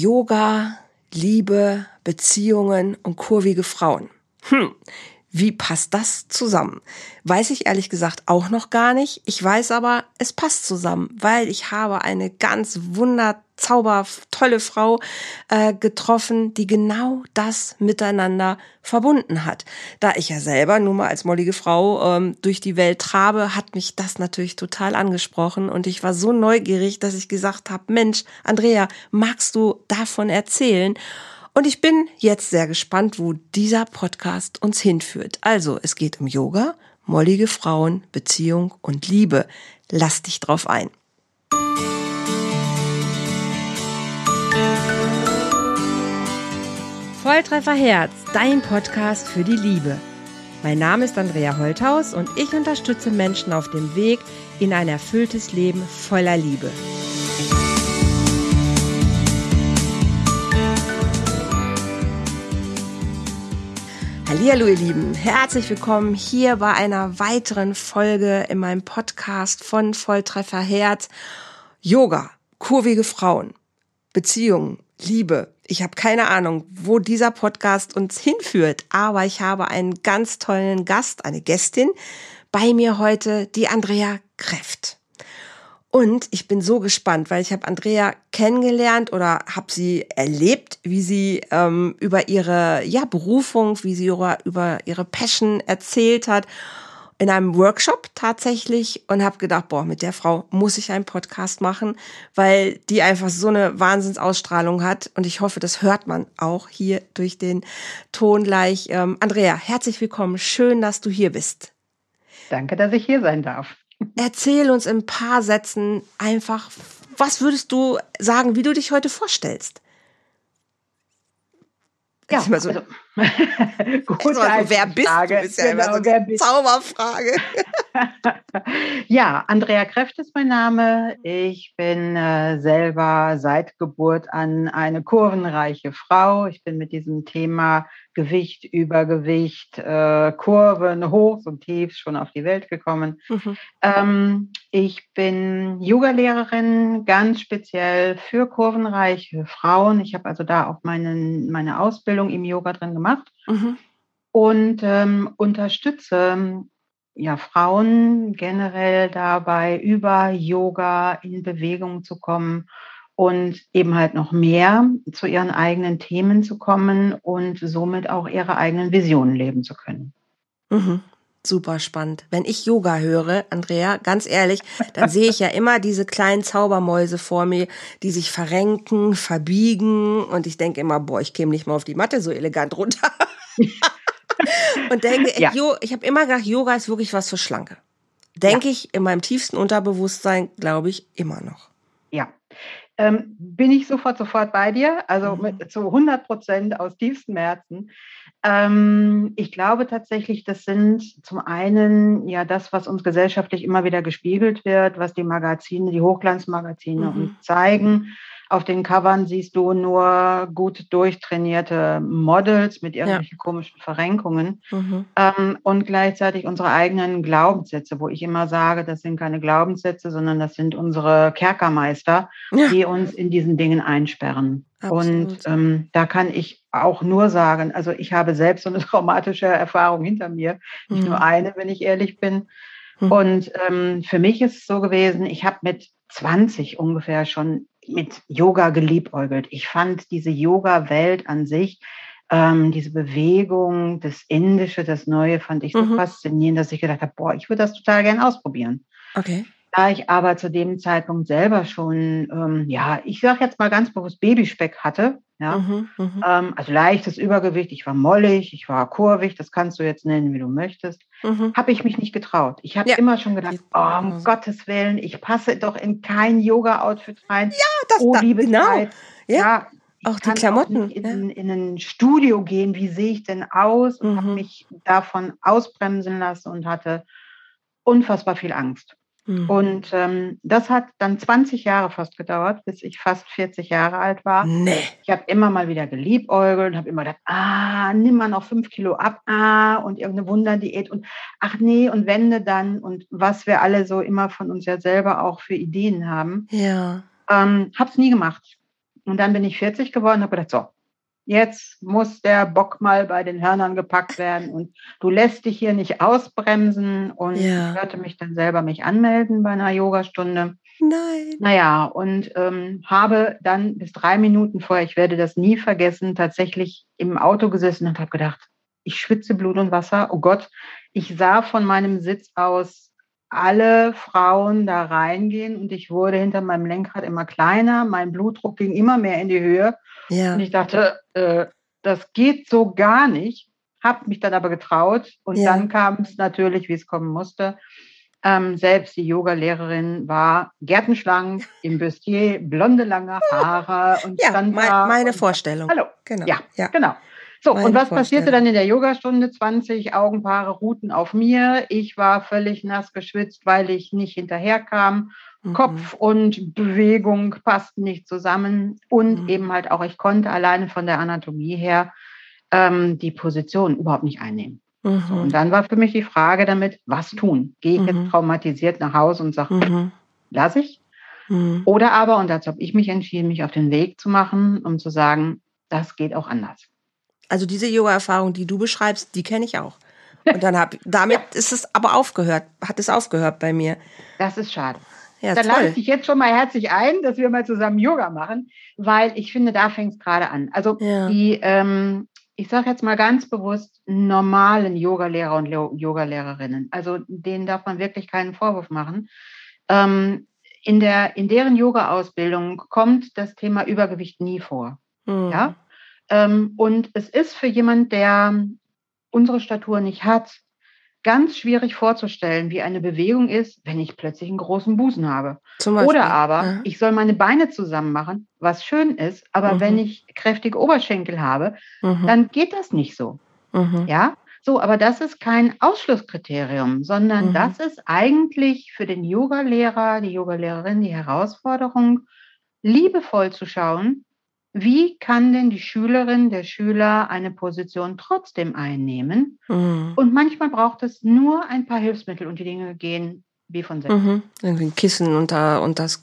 Yoga, Liebe, Beziehungen und kurvige Frauen. Hm, wie passt das zusammen? Weiß ich ehrlich gesagt auch noch gar nicht. Ich weiß aber, es passt zusammen, weil ich habe eine ganz wunderzauber tolle Frau äh, getroffen, die genau das miteinander verbunden hat. Da ich ja selber nur mal als mollige Frau ähm, durch die Welt trabe, hat mich das natürlich total angesprochen und ich war so neugierig, dass ich gesagt habe, Mensch, Andrea, magst du davon erzählen? Und ich bin jetzt sehr gespannt, wo dieser Podcast uns hinführt. Also, es geht um Yoga, mollige Frauen, Beziehung und Liebe. Lass dich drauf ein. Volltreffer Herz, dein Podcast für die Liebe. Mein Name ist Andrea Holthaus und ich unterstütze Menschen auf dem Weg in ein erfülltes Leben voller Liebe. Hallo ihr Lieben, herzlich willkommen hier bei einer weiteren Folge in meinem Podcast von Volltreffer Herz. Yoga, kurvige Frauen, Beziehungen, Liebe. Ich habe keine Ahnung, wo dieser Podcast uns hinführt, aber ich habe einen ganz tollen Gast, eine Gästin bei mir heute, die Andrea Kräft. Und ich bin so gespannt, weil ich habe Andrea kennengelernt oder habe sie erlebt, wie sie ähm, über ihre ja, Berufung, wie sie über, über ihre Passion erzählt hat in einem Workshop tatsächlich und habe gedacht, boah, mit der Frau muss ich einen Podcast machen, weil die einfach so eine Wahnsinnsausstrahlung hat und ich hoffe, das hört man auch hier durch den Ton gleich. Ähm, Andrea, herzlich willkommen, schön, dass du hier bist. Danke, dass ich hier sein darf. Erzähl uns in ein paar Sätzen einfach, was würdest du sagen, wie du dich heute vorstellst? Ja, so, also, Gut, also, wer bist Frage. du? Bist ja genau, immer so eine Zauberfrage. ja, Andrea Kräft ist mein Name. Ich bin äh, selber seit Geburt an eine kurvenreiche Frau. Ich bin mit diesem Thema Gewicht, Übergewicht, äh, Kurven, Hochs und Tiefs schon auf die Welt gekommen. Mhm. Ähm, ich bin Yogalehrerin, ganz speziell für kurvenreiche Frauen. Ich habe also da auch meinen, meine Ausbildung im Yoga drin gemacht mhm. und ähm, unterstütze ja, Frauen generell dabei, über Yoga in Bewegung zu kommen und eben halt noch mehr zu ihren eigenen Themen zu kommen und somit auch ihre eigenen Visionen leben zu können. Mhm. Super spannend. Wenn ich Yoga höre, Andrea, ganz ehrlich, dann sehe ich ja immer diese kleinen Zaubermäuse vor mir, die sich verrenken, verbiegen und ich denke immer, boah, ich käme nicht mal auf die Matte so elegant runter. und denke, ja. ich habe immer gedacht, Yoga ist wirklich was für Schlanke. Denke ja. ich in meinem tiefsten Unterbewusstsein, glaube ich, immer noch. Ähm, bin ich sofort, sofort bei dir, also mhm. mit, zu 100 Prozent aus tiefstem Herzen. Ähm, ich glaube tatsächlich, das sind zum einen ja das, was uns gesellschaftlich immer wieder gespiegelt wird, was die Magazine, die Hochglanzmagazine mhm. uns zeigen auf den Covern siehst du nur gut durchtrainierte Models mit irgendwelchen ja. komischen Verrenkungen mhm. ähm, und gleichzeitig unsere eigenen Glaubenssätze, wo ich immer sage, das sind keine Glaubenssätze, sondern das sind unsere Kerkermeister, ja. die uns in diesen Dingen einsperren. Absolut. Und ähm, da kann ich auch nur sagen, also ich habe selbst so eine traumatische Erfahrung hinter mir, nicht mhm. nur eine, wenn ich ehrlich bin. Mhm. Und ähm, für mich ist es so gewesen, ich habe mit 20 ungefähr schon mit Yoga geliebäugelt. Ich fand diese Yoga-Welt an sich, ähm, diese Bewegung, das Indische, das Neue, fand ich so mhm. faszinierend, dass ich gedacht habe, boah, ich würde das total gern ausprobieren. Okay. Da ich aber zu dem Zeitpunkt selber schon, ähm, ja, ich sage jetzt mal ganz bewusst Babyspeck hatte, ja, mhm, mhm, ähm, also leichtes Übergewicht, ich war mollig, ich war kurvig, das kannst du jetzt nennen, wie du möchtest, mhm. habe ich mich nicht getraut. Ich habe ja. immer schon gedacht, oh, um Gottes Willen, ich passe doch in kein Yoga-Outfit rein. Ja, das oh, liebe genau. Zeit. Ja. ja auch die Klamotten. Auch in, in, ein Studio gehen, wie sehe ich denn aus? Und habe mhm. mich davon ausbremsen lassen und hatte unfassbar viel Angst. Mhm. Und ähm, das hat dann 20 Jahre fast gedauert, bis ich fast 40 Jahre alt war. Nee. Ich habe immer mal wieder geliebäugelt und habe immer gedacht, ah, nimm mal noch fünf Kilo ab, ah, und irgendeine Wunderdiät und ach nee, und wende dann und was wir alle so immer von uns ja selber auch für Ideen haben. Ja. Ähm, hab's nie gemacht. und dann bin ich 40 geworden und habe gedacht, so, jetzt muss der Bock mal bei den Hörnern gepackt werden und du lässt dich hier nicht ausbremsen und ja. ich hörte mich dann selber mich anmelden bei einer Yogastunde. Nein. Naja, und ähm, habe dann bis drei Minuten vorher, ich werde das nie vergessen, tatsächlich im Auto gesessen und habe gedacht, ich schwitze Blut und Wasser. Oh Gott, ich sah von meinem Sitz aus alle Frauen da reingehen und ich wurde hinter meinem Lenkrad immer kleiner, mein Blutdruck ging immer mehr in die Höhe. Ja. Und ich dachte, äh, das geht so gar nicht, habe mich dann aber getraut und ja. dann kam es natürlich, wie es kommen musste. Ähm, selbst die Yoga-Lehrerin war gärtenschlank, im Bustier, blonde, lange Haare und ja, stand mein, meine Vorstellung. Hallo. Genau. Ja, ja. genau. So, und was passierte dann in der Yogastunde? 20 Augenpaare ruhten auf mir. Ich war völlig nass geschwitzt, weil ich nicht hinterherkam. Mhm. Kopf und Bewegung passten nicht zusammen. Und mhm. eben halt auch, ich konnte alleine von der Anatomie her ähm, die Position überhaupt nicht einnehmen. Mhm. So, und dann war für mich die Frage damit, was tun? Gehe ich jetzt mhm. traumatisiert nach Hause und sage, mhm. lass ich? Mhm. Oder aber, und dazu habe ich mich entschieden, mich auf den Weg zu machen, um zu sagen, das geht auch anders. Also diese Yoga-Erfahrung, die du beschreibst, die kenne ich auch. Und dann habe damit ja. ist es aber aufgehört, hat es aufgehört bei mir. Das ist schade. Ja, dann lade ich dich jetzt schon mal herzlich ein, dass wir mal zusammen Yoga machen, weil ich finde, da fängt es gerade an. Also ja. die, ähm, ich sage jetzt mal ganz bewusst, normalen Yogalehrer und Yogalehrerinnen, also denen darf man wirklich keinen Vorwurf machen. Ähm, in, der, in deren Yoga-Ausbildung kommt das Thema Übergewicht nie vor. Mhm. Ja? Ähm, und es ist für jemand, der unsere Statur nicht hat, ganz schwierig vorzustellen, wie eine Bewegung ist, wenn ich plötzlich einen großen Busen habe. Oder aber ja. ich soll meine Beine zusammen machen, was schön ist, aber mhm. wenn ich kräftige Oberschenkel habe, mhm. dann geht das nicht so. Mhm. Ja, so, aber das ist kein Ausschlusskriterium, sondern mhm. das ist eigentlich für den Yogalehrer, die Yogalehrerin die Herausforderung, liebevoll zu schauen, wie kann denn die Schülerin, der Schüler eine Position trotzdem einnehmen? Mhm. Und manchmal braucht es nur ein paar Hilfsmittel und die Dinge gehen wie von selbst. Mhm. Irgendwie ein Kissen unter, unter das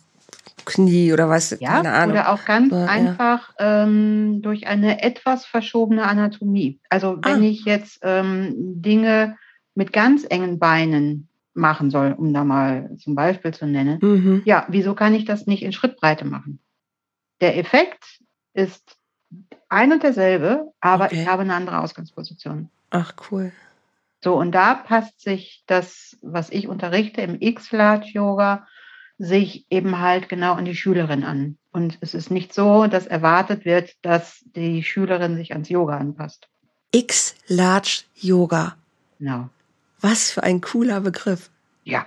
Knie oder was, ja, keine Ahnung. Oder auch ganz Aber, einfach ja. ähm, durch eine etwas verschobene Anatomie. Also wenn ah. ich jetzt ähm, Dinge mit ganz engen Beinen machen soll, um da mal zum Beispiel zu nennen, mhm. ja, wieso kann ich das nicht in Schrittbreite machen? Der Effekt ist ein und derselbe, aber okay. ich habe eine andere Ausgangsposition. Ach, cool. So, und da passt sich das, was ich unterrichte im X-Large-Yoga, sich eben halt genau an die Schülerin an. Und es ist nicht so, dass erwartet wird, dass die Schülerin sich ans Yoga anpasst. X-Large Yoga. Genau. Was für ein cooler Begriff. Ja.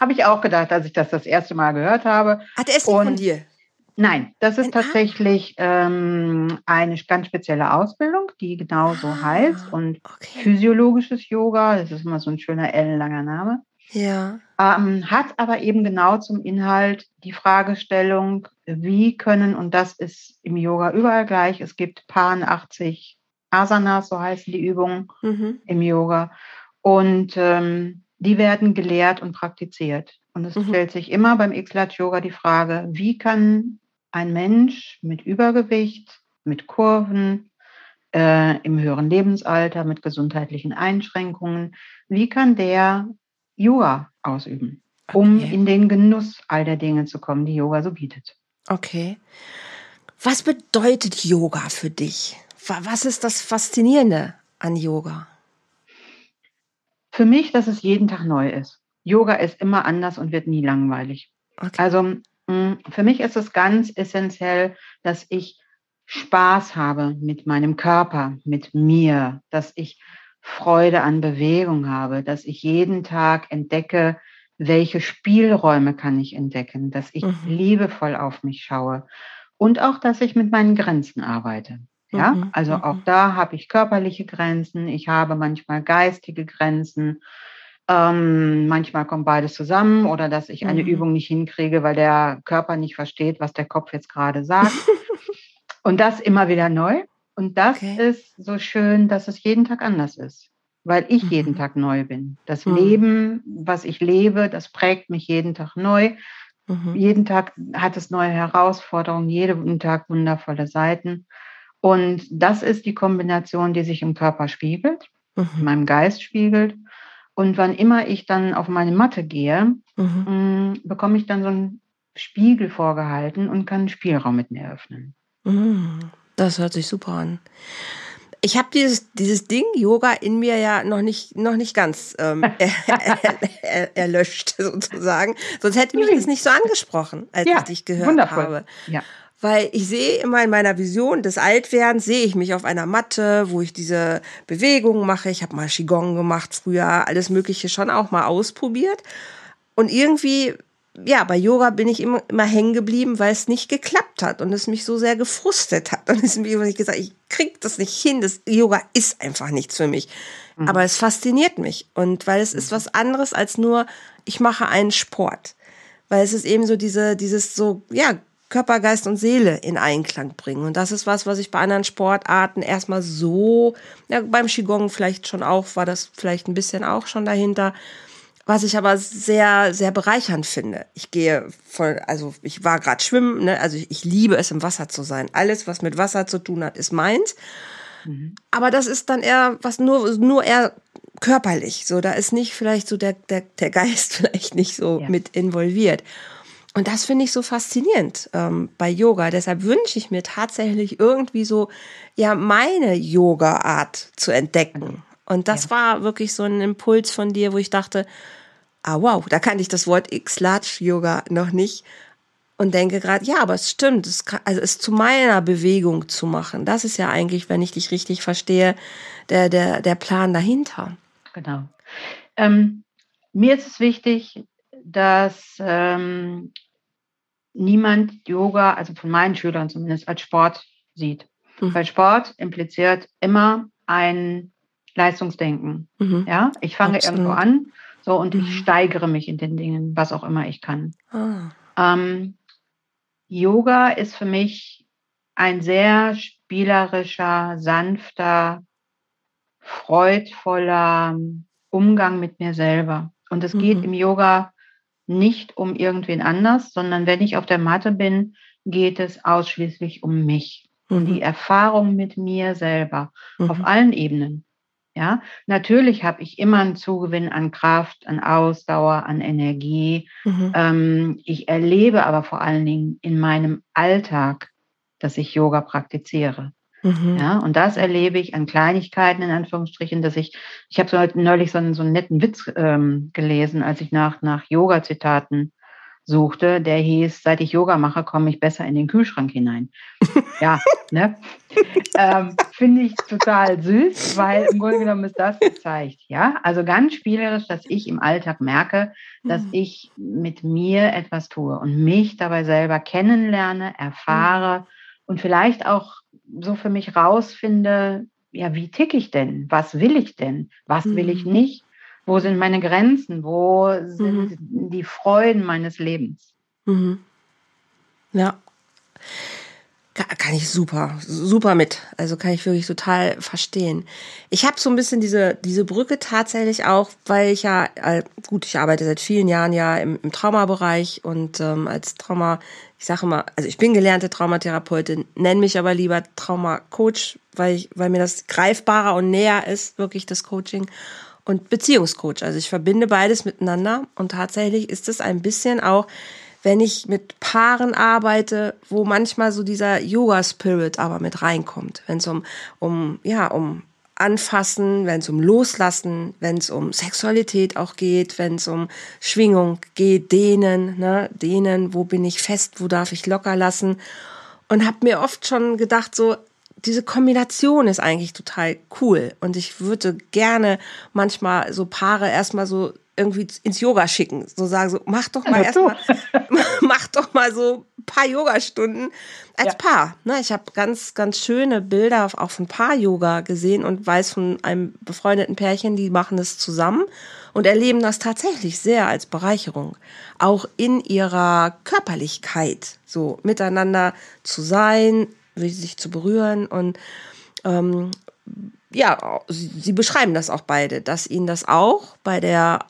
Habe ich auch gedacht, als ich das das erste Mal gehört habe. Hat er es von dir? Nein, das ist tatsächlich ähm, eine ganz spezielle Ausbildung, die genau so ah, heißt. Und okay. physiologisches Yoga, das ist immer so ein schöner ellenlanger Name. Ja. Ähm, hat aber eben genau zum Inhalt die Fragestellung, wie können, und das ist im Yoga überall gleich, es gibt Pan 80 Asanas, so heißen die Übungen mhm. im Yoga. Und ähm, die werden gelehrt und praktiziert. Und es mhm. stellt sich immer beim X-Lat Yoga die Frage, wie kann ein Mensch mit Übergewicht, mit Kurven, äh, im höheren Lebensalter, mit gesundheitlichen Einschränkungen, wie kann der Yoga ausüben, um okay. in den Genuss all der Dinge zu kommen, die Yoga so bietet. Okay. Was bedeutet Yoga für dich? Was ist das Faszinierende an Yoga? Für mich, dass es jeden Tag neu ist. Yoga ist immer anders und wird nie langweilig. Okay. Also für mich ist es ganz essentiell, dass ich Spaß habe mit meinem Körper, mit mir, dass ich Freude an Bewegung habe, dass ich jeden Tag entdecke, welche Spielräume kann ich entdecken, dass ich mhm. liebevoll auf mich schaue und auch, dass ich mit meinen Grenzen arbeite. Ja, mhm. also auch mhm. da habe ich körperliche Grenzen, ich habe manchmal geistige Grenzen ähm, manchmal kommt beides zusammen oder dass ich eine mhm. Übung nicht hinkriege, weil der Körper nicht versteht, was der Kopf jetzt gerade sagt. und das immer wieder neu. Und das okay. ist so schön, dass es jeden Tag anders ist, weil ich mhm. jeden Tag neu bin. Das mhm. Leben, was ich lebe, das prägt mich jeden Tag neu. Mhm. Jeden Tag hat es neue Herausforderungen, jeden Tag wundervolle Seiten. Und das ist die Kombination, die sich im Körper spiegelt, mhm. in meinem Geist spiegelt. Und wann immer ich dann auf meine Matte gehe, mhm. Mm, bekomme ich dann so einen Spiegel vorgehalten und kann einen Spielraum mit mir eröffnen. Mhm. Das hört sich super an. Ich habe dieses, dieses Ding Yoga in mir ja noch nicht, noch nicht ganz ähm, er, er, er, erlöscht, sozusagen. Sonst hätte mich das nicht so angesprochen, als ja, ich dich gehört wundervoll. habe. Ja. Weil ich sehe immer in meiner Vision des Altwerdens, sehe ich mich auf einer Matte, wo ich diese Bewegungen mache. Ich habe mal Qigong gemacht früher, alles Mögliche schon auch mal ausprobiert. Und irgendwie ja, bei Yoga bin ich immer, immer hängen geblieben, weil es nicht geklappt hat und es mich so sehr gefrustet hat. Und es mir ich gesagt, ich krieg das nicht hin. Das Yoga ist einfach nichts für mich. Mhm. Aber es fasziniert mich. Und weil es ist was anderes als nur, ich mache einen Sport. Weil es ist eben so diese, dieses so, ja, Körper, Geist und Seele in Einklang bringen. Und das ist was, was ich bei anderen Sportarten erstmal so, ja, beim Qigong vielleicht schon auch, war das vielleicht ein bisschen auch schon dahinter was ich aber sehr, sehr bereichernd finde. Ich gehe voll, also ich war gerade schwimmen, ne? also ich, ich, liebe es, im Wasser zu sein. Alles, was mit Wasser zu tun hat, ist meins. Mhm. Aber das ist dann eher was nur, nur eher körperlich. So, da ist nicht vielleicht so der, der, der Geist vielleicht nicht so ja. mit involviert. Und das finde ich so faszinierend ähm, bei Yoga. Deshalb wünsche ich mir tatsächlich irgendwie so, ja, meine Yoga-Art zu entdecken. Und das ja. war wirklich so ein Impuls von dir, wo ich dachte, ah wow, da kannte ich das Wort X-Large-Yoga noch nicht und denke gerade, ja, aber es stimmt, es kann, also es zu meiner Bewegung zu machen. Das ist ja eigentlich, wenn ich dich richtig verstehe, der, der, der Plan dahinter. Genau. Ähm, mir ist es wichtig, dass ähm, niemand Yoga, also von meinen Schülern zumindest, als Sport sieht. Mhm. Weil Sport impliziert immer ein Leistungsdenken. Mhm. Ja, ich fange Absolut. irgendwo an, so und mhm. ich steigere mich in den Dingen, was auch immer ich kann. Ah. Ähm, Yoga ist für mich ein sehr spielerischer, sanfter, freudvoller Umgang mit mir selber. Und es mhm. geht im Yoga nicht um irgendwen anders, sondern wenn ich auf der Matte bin, geht es ausschließlich um mich, um die mhm. Erfahrung mit mir selber auf mhm. allen Ebenen. Ja, natürlich habe ich immer einen Zugewinn an Kraft, an Ausdauer, an Energie. Mhm. Ähm, ich erlebe aber vor allen Dingen in meinem Alltag, dass ich Yoga praktiziere. Mhm. Ja, und das erlebe ich an Kleinigkeiten, in Anführungsstrichen, dass ich, ich habe so neulich so einen, so einen netten Witz ähm, gelesen, als ich nach, nach Yoga-Zitaten suchte, der hieß, seit ich Yoga mache, komme ich besser in den Kühlschrank hinein. ja, ne? ähm, Finde ich total süß, weil im Grunde genommen ist das gezeigt. Ja, also ganz spielerisch, dass ich im Alltag merke, dass mhm. ich mit mir etwas tue und mich dabei selber kennenlerne, erfahre mhm. und vielleicht auch so für mich rausfinde, ja, wie ticke ich denn? Was will ich denn? Was will ich mhm. nicht? Wo sind meine Grenzen? Wo sind mhm. die Freuden meines Lebens? Mhm. Ja. Kann ich super, super mit. Also kann ich wirklich total verstehen. Ich habe so ein bisschen diese, diese Brücke tatsächlich auch, weil ich ja, äh, gut, ich arbeite seit vielen Jahren ja im, im Traumabereich und ähm, als Trauma, ich sage immer, also ich bin gelernte Traumatherapeutin, nenne mich aber lieber Traumacoach, weil, ich, weil mir das greifbarer und näher ist, wirklich das Coaching und Beziehungscoach. Also ich verbinde beides miteinander und tatsächlich ist es ein bisschen auch, wenn ich mit Paaren arbeite, wo manchmal so dieser Yoga-Spirit aber mit reinkommt, wenn es um, um, ja, um Anfassen, wenn es um Loslassen, wenn es um Sexualität auch geht, wenn es um Schwingung geht, dehnen, ne, dehnen, wo bin ich fest, wo darf ich locker lassen? Und habe mir oft schon gedacht so, diese Kombination ist eigentlich total cool. Und ich würde gerne manchmal so Paare erstmal so irgendwie ins Yoga schicken. So sagen, so, mach doch mal erstmal, mach doch mal so ein paar Yogastunden als ja. Paar. Ne, ich habe ganz, ganz schöne Bilder auch von Paar-Yoga gesehen und weiß von einem befreundeten Pärchen, die machen es zusammen und erleben das tatsächlich sehr als Bereicherung. Auch in ihrer Körperlichkeit, so miteinander zu sein, sich zu berühren und ähm, ja, sie beschreiben das auch beide, dass ihnen das auch bei der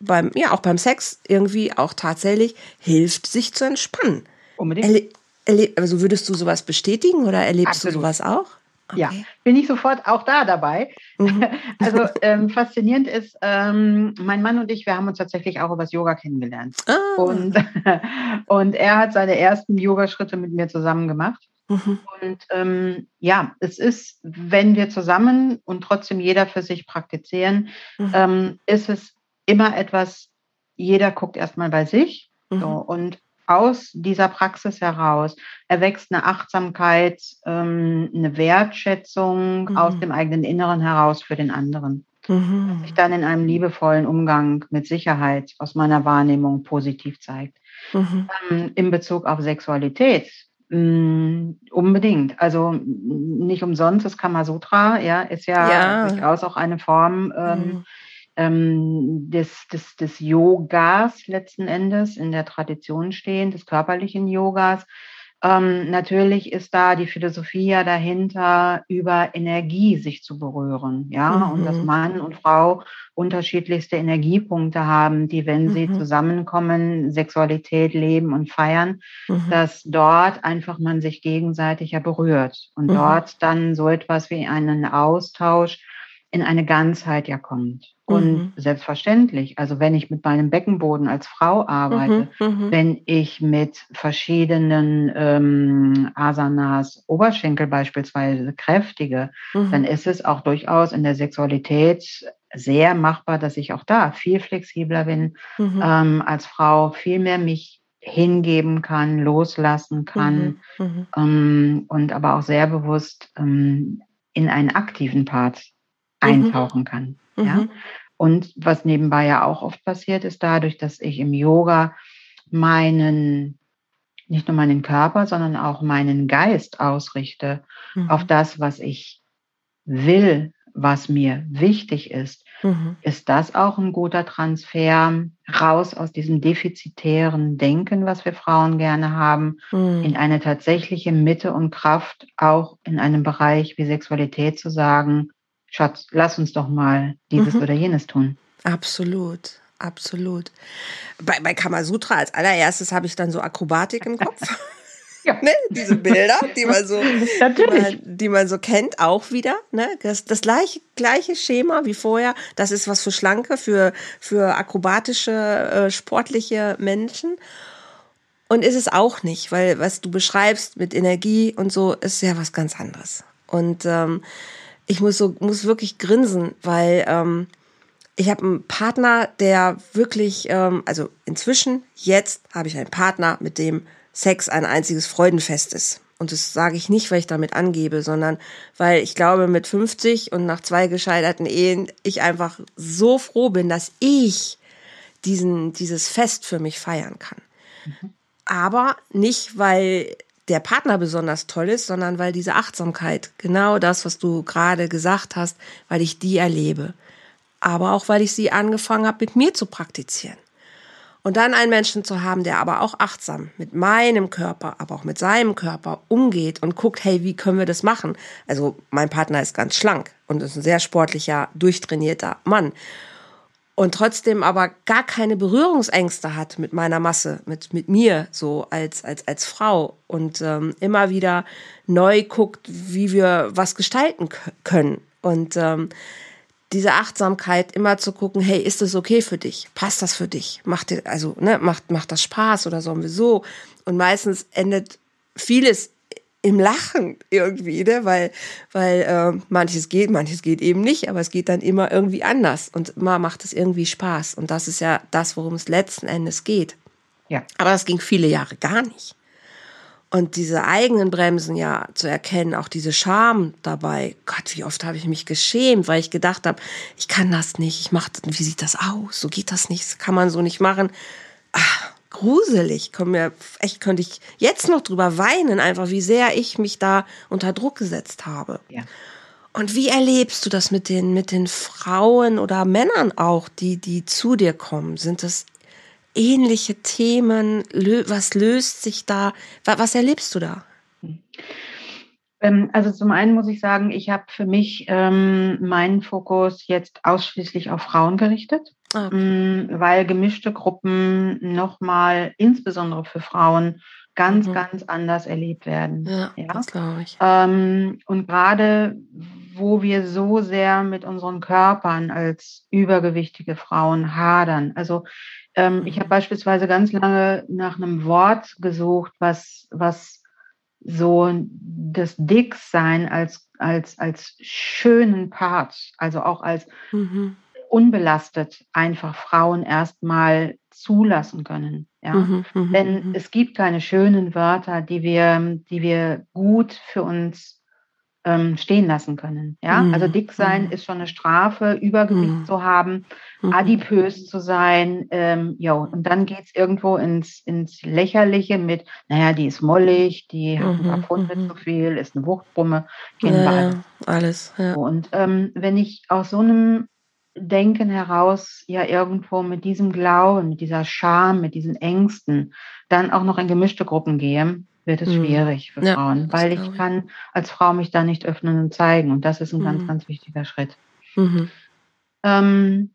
beim, ja, auch beim Sex irgendwie auch tatsächlich hilft, sich zu entspannen. Unbedingt. Erle also würdest du sowas bestätigen oder erlebst Absolut. du sowas auch? Okay. Ja, bin ich sofort auch da dabei. Mhm. Also ähm, faszinierend ist, ähm, mein Mann und ich, wir haben uns tatsächlich auch übers Yoga kennengelernt. Ah. Und, und er hat seine ersten Yogaschritte mit mir zusammen gemacht. Mhm. Und ähm, ja, es ist, wenn wir zusammen und trotzdem jeder für sich praktizieren, mhm. ähm, ist es immer etwas, jeder guckt erstmal bei sich. Mhm. So, und aus dieser Praxis heraus erwächst eine Achtsamkeit, ähm, eine Wertschätzung mhm. aus dem eigenen Inneren heraus für den anderen. Mhm. sich dann in einem liebevollen Umgang mit Sicherheit aus meiner Wahrnehmung positiv zeigt. Mhm. Ähm, in Bezug auf Sexualität mm, unbedingt. Also nicht umsonst das Kamasutra, ja, ist ja, ja. durchaus auch eine Form ähm, mhm des, des, des Yogas letzten Endes in der Tradition stehen, des körperlichen Yogas. Ähm, natürlich ist da die Philosophie ja dahinter, über Energie sich zu berühren, ja, mhm. und dass Mann und Frau unterschiedlichste Energiepunkte haben, die, wenn mhm. sie zusammenkommen, Sexualität leben und feiern, mhm. dass dort einfach man sich gegenseitig ja berührt und mhm. dort dann so etwas wie einen Austausch in eine Ganzheit ja kommt. Und mhm. selbstverständlich, also wenn ich mit meinem Beckenboden als Frau arbeite, mhm, mhm. wenn ich mit verschiedenen ähm, Asanas Oberschenkel beispielsweise kräftige, mhm. dann ist es auch durchaus in der Sexualität sehr machbar, dass ich auch da viel flexibler bin mhm. ähm, als Frau, viel mehr mich hingeben kann, loslassen kann ähm, und aber auch sehr bewusst ähm, in einen aktiven Part eintauchen kann. Ja? Mhm. Und was nebenbei ja auch oft passiert ist, dadurch, dass ich im Yoga meinen, nicht nur meinen Körper, sondern auch meinen Geist ausrichte mhm. auf das, was ich will, was mir wichtig ist, mhm. ist das auch ein guter Transfer raus aus diesem defizitären Denken, was wir Frauen gerne haben, mhm. in eine tatsächliche Mitte und Kraft, auch in einem Bereich wie Sexualität zu sagen, Schatz, lass uns doch mal dieses mhm. oder jenes tun. Absolut. Absolut. Bei, bei Kamasutra als allererstes habe ich dann so Akrobatik im Kopf. ja. ne? Diese Bilder, die man so, die man, die man, so kennt, auch wieder. Ne? Das, das gleiche, gleiche Schema wie vorher. Das ist was für schlanke, für, für akrobatische, äh, sportliche Menschen. Und ist es auch nicht, weil was du beschreibst mit Energie und so, ist ja was ganz anderes. Und ähm, ich muss so muss wirklich grinsen, weil ähm, ich habe einen Partner, der wirklich, ähm, also inzwischen jetzt habe ich einen Partner, mit dem Sex ein einziges Freudenfest ist. Und das sage ich nicht, weil ich damit angebe, sondern weil ich glaube, mit 50 und nach zwei gescheiterten Ehen ich einfach so froh bin, dass ich diesen, dieses Fest für mich feiern kann. Mhm. Aber nicht, weil der Partner besonders toll ist, sondern weil diese Achtsamkeit, genau das, was du gerade gesagt hast, weil ich die erlebe. Aber auch, weil ich sie angefangen habe, mit mir zu praktizieren. Und dann einen Menschen zu haben, der aber auch achtsam mit meinem Körper, aber auch mit seinem Körper umgeht und guckt, hey, wie können wir das machen? Also mein Partner ist ganz schlank und ist ein sehr sportlicher, durchtrainierter Mann und trotzdem aber gar keine Berührungsängste hat mit meiner Masse, mit, mit mir so als, als, als Frau und ähm, immer wieder neu guckt, wie wir was gestalten können. Und ähm, diese Achtsamkeit immer zu gucken, hey, ist das okay für dich? Passt das für dich? Macht dir, also, ne, macht, macht das Spaß oder sollen wir so? Und meistens endet vieles im Lachen irgendwie, ne? weil, weil äh, manches geht, manches geht eben nicht, aber es geht dann immer irgendwie anders und immer macht es irgendwie Spaß. Und das ist ja das, worum es letzten Endes geht. Ja. Aber das ging viele Jahre gar nicht. Und diese eigenen Bremsen ja zu erkennen, auch diese Scham dabei. Gott, wie oft habe ich mich geschämt, weil ich gedacht habe, ich kann das nicht, ich mache, wie sieht das aus? So geht das nicht, das kann man so nicht machen. Ach, gruselig. Komm mir, echt könnte ich jetzt noch drüber weinen, einfach wie sehr ich mich da unter Druck gesetzt habe. Ja. Und wie erlebst du das mit den, mit den Frauen oder Männern auch, die, die zu dir kommen? Sind das ähnliche Themen? Was löst sich da? Was erlebst du da? Ähm, also zum einen muss ich sagen, ich habe für mich ähm, meinen Fokus jetzt ausschließlich auf Frauen gerichtet. Okay. Mm, weil gemischte Gruppen nochmal, insbesondere für Frauen, ganz, mhm. ganz anders erlebt werden. Ja, ja? das glaube ich. Ähm, und gerade wo wir so sehr mit unseren Körpern als übergewichtige Frauen hadern. Also ähm, ich habe mhm. beispielsweise ganz lange nach einem Wort gesucht, was, was so das Dicksein als, als, als schönen Part, also auch als mhm. Unbelastet einfach Frauen erstmal zulassen können. Ja? Mhm, mhm Denn mhm. es gibt keine schönen Wörter, die wir, die wir gut für uns ähm, stehen lassen können. Ja, mhm. also dick sein mhm. ist schon eine Strafe, Übergewicht zu haben, adipös zu sein. Ähm, ja, und dann geht's irgendwo ins, ins Lächerliche mit, naja, die ist mollig, die hat ein paar Pfund mhm. zu viel, ist eine Wuchtbrumme, kennen ja, wir alles. Ja. Und ähm, wenn ich aus so einem Denken heraus ja irgendwo mit diesem Glauben, mit dieser Scham, mit diesen Ängsten dann auch noch in gemischte Gruppen gehe, wird es mhm. schwierig für ja, Frauen, weil ich kann als Frau mich da nicht öffnen und zeigen. Und das ist ein mhm. ganz, ganz wichtiger Schritt. Mhm. Ähm,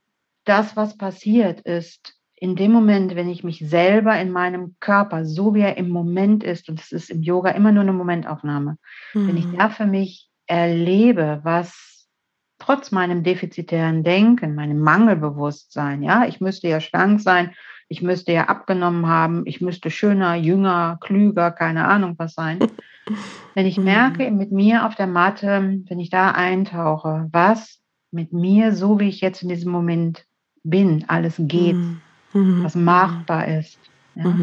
das, was passiert, ist, in dem Moment, wenn ich mich selber in meinem Körper, so wie er im Moment ist, und es ist im Yoga immer nur eine Momentaufnahme, wenn ich mhm. da für mich erlebe, was trotz meinem defizitären Denken, meinem Mangelbewusstsein, ja, ich müsste ja schlank sein, ich müsste ja abgenommen haben, ich müsste schöner, jünger, klüger, keine Ahnung was sein. Wenn ich merke, mhm. mit mir auf der Matte, wenn ich da eintauche, was mit mir, so wie ich jetzt in diesem Moment bin, alles geht, mhm. mhm. was machbar ist, ja,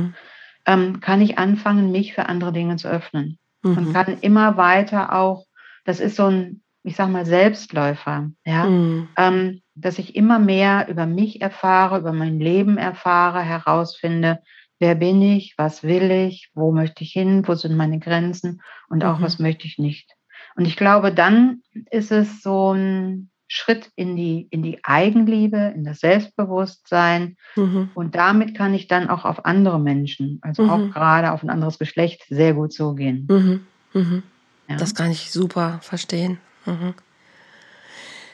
ähm, kann ich anfangen, mich für andere Dinge zu öffnen. Und kann immer weiter auch, das ist so ein ich sag mal, Selbstläufer, ja, mhm. ähm, dass ich immer mehr über mich erfahre, über mein Leben erfahre, herausfinde, wer bin ich, was will ich, wo möchte ich hin, wo sind meine Grenzen und auch mhm. was möchte ich nicht. Und ich glaube, dann ist es so ein Schritt in die, in die Eigenliebe, in das Selbstbewusstsein. Mhm. Und damit kann ich dann auch auf andere Menschen, also auch mhm. gerade auf ein anderes Geschlecht, sehr gut zugehen. Mhm. Mhm. Ja. Das kann ich super verstehen. Mhm.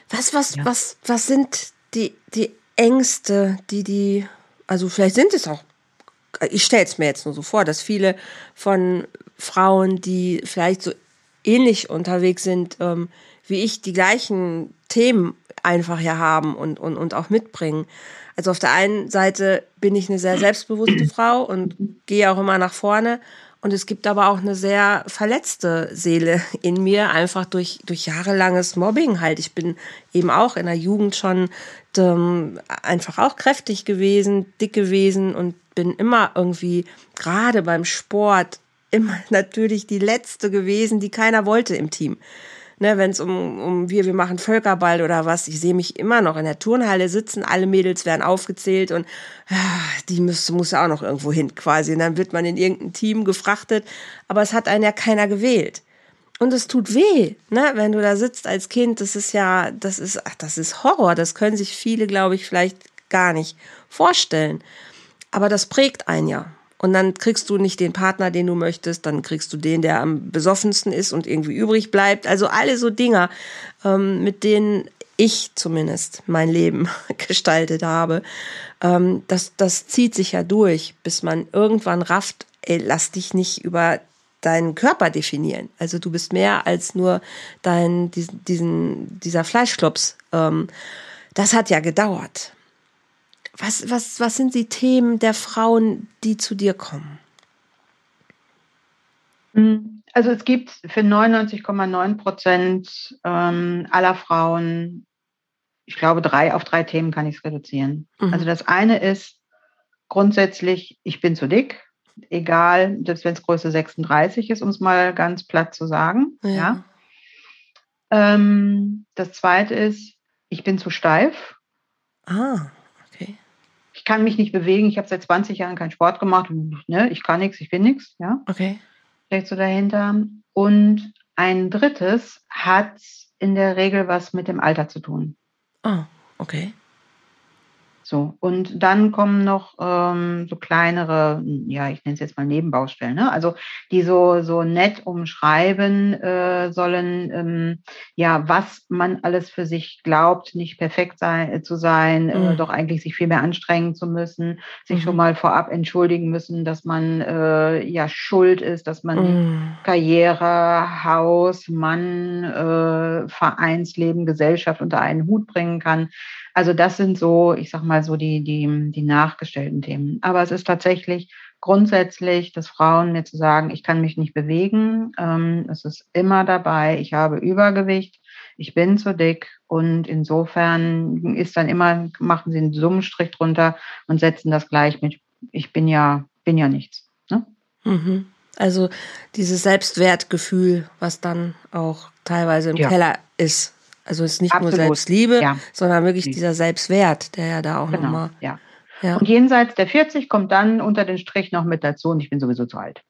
Was, was, ja. was, was sind die, die Ängste, die die, also vielleicht sind es auch, ich stelle es mir jetzt nur so vor, dass viele von Frauen, die vielleicht so ähnlich unterwegs sind ähm, wie ich, die gleichen Themen einfach ja haben und, und, und auch mitbringen. Also auf der einen Seite bin ich eine sehr selbstbewusste Frau und gehe auch immer nach vorne. Und es gibt aber auch eine sehr verletzte Seele in mir, einfach durch, durch jahrelanges Mobbing halt. Ich bin eben auch in der Jugend schon ähm, einfach auch kräftig gewesen, dick gewesen und bin immer irgendwie, gerade beim Sport, immer natürlich die Letzte gewesen, die keiner wollte im Team ne, wenn es um, um wir, wir machen Völkerball oder was, ich sehe mich immer noch in der Turnhalle sitzen, alle Mädels werden aufgezählt und ja, die muss, muss ja auch noch irgendwo hin quasi. Und dann wird man in irgendein Team gefrachtet, aber es hat einen ja keiner gewählt. Und es tut weh, ne, wenn du da sitzt als Kind. Das ist ja, das ist, ach, das ist Horror. Das können sich viele, glaube ich, vielleicht gar nicht vorstellen. Aber das prägt einen ja. Und dann kriegst du nicht den Partner, den du möchtest, dann kriegst du den, der am besoffensten ist und irgendwie übrig bleibt. Also alle so Dinger, ähm, mit denen ich zumindest mein Leben gestaltet habe. Ähm, das, das zieht sich ja durch, bis man irgendwann rafft, ey, lass dich nicht über deinen Körper definieren. Also du bist mehr als nur dein, diesen, diesen dieser Fleischklops. Ähm, das hat ja gedauert. Was, was, was sind die Themen der Frauen, die zu dir kommen? Hm, also es gibt für 99,9 Prozent ähm, aller Frauen, ich glaube, drei auf drei Themen kann ich es reduzieren. Mhm. Also das eine ist grundsätzlich, ich bin zu dick, egal, selbst wenn es Größe 36 ist, um es mal ganz platt zu sagen. Ja. ja. Ähm, das zweite ist, ich bin zu steif. Ah, ich kann mich nicht bewegen, ich habe seit 20 Jahren keinen Sport gemacht, ne, ich kann nichts, ich bin nichts, ja. Okay. Steckt so dahinter. Und ein drittes hat in der Regel was mit dem Alter zu tun. Oh, okay. So, und dann kommen noch ähm, so kleinere, ja, ich nenne es jetzt mal Nebenbaustellen, ne? also die so, so nett umschreiben äh, sollen, ähm, ja, was man alles für sich glaubt, nicht perfekt sein, zu sein, äh, mhm. äh, doch eigentlich sich viel mehr anstrengen zu müssen, sich mhm. schon mal vorab entschuldigen müssen, dass man äh, ja schuld ist, dass man mhm. Karriere, Haus, Mann, äh, Vereinsleben, Gesellschaft unter einen Hut bringen kann. Also das sind so, ich sag mal so die, die, die nachgestellten Themen. Aber es ist tatsächlich grundsätzlich, dass Frauen mir zu sagen, ich kann mich nicht bewegen. Ähm, es ist immer dabei, ich habe Übergewicht, ich bin zu dick und insofern ist dann immer, machen sie einen Summenstrich drunter und setzen das gleich mit, ich bin ja, bin ja nichts. Ne? Mhm. Also dieses Selbstwertgefühl, was dann auch teilweise im ja. Keller ist. Also es ist nicht Absolut. nur Selbstliebe, ja. sondern wirklich dieser Selbstwert, der ja da auch genau. nochmal. Ja. ja. Und jenseits der 40 kommt dann unter den Strich noch mit dazu und ich bin sowieso zu alt.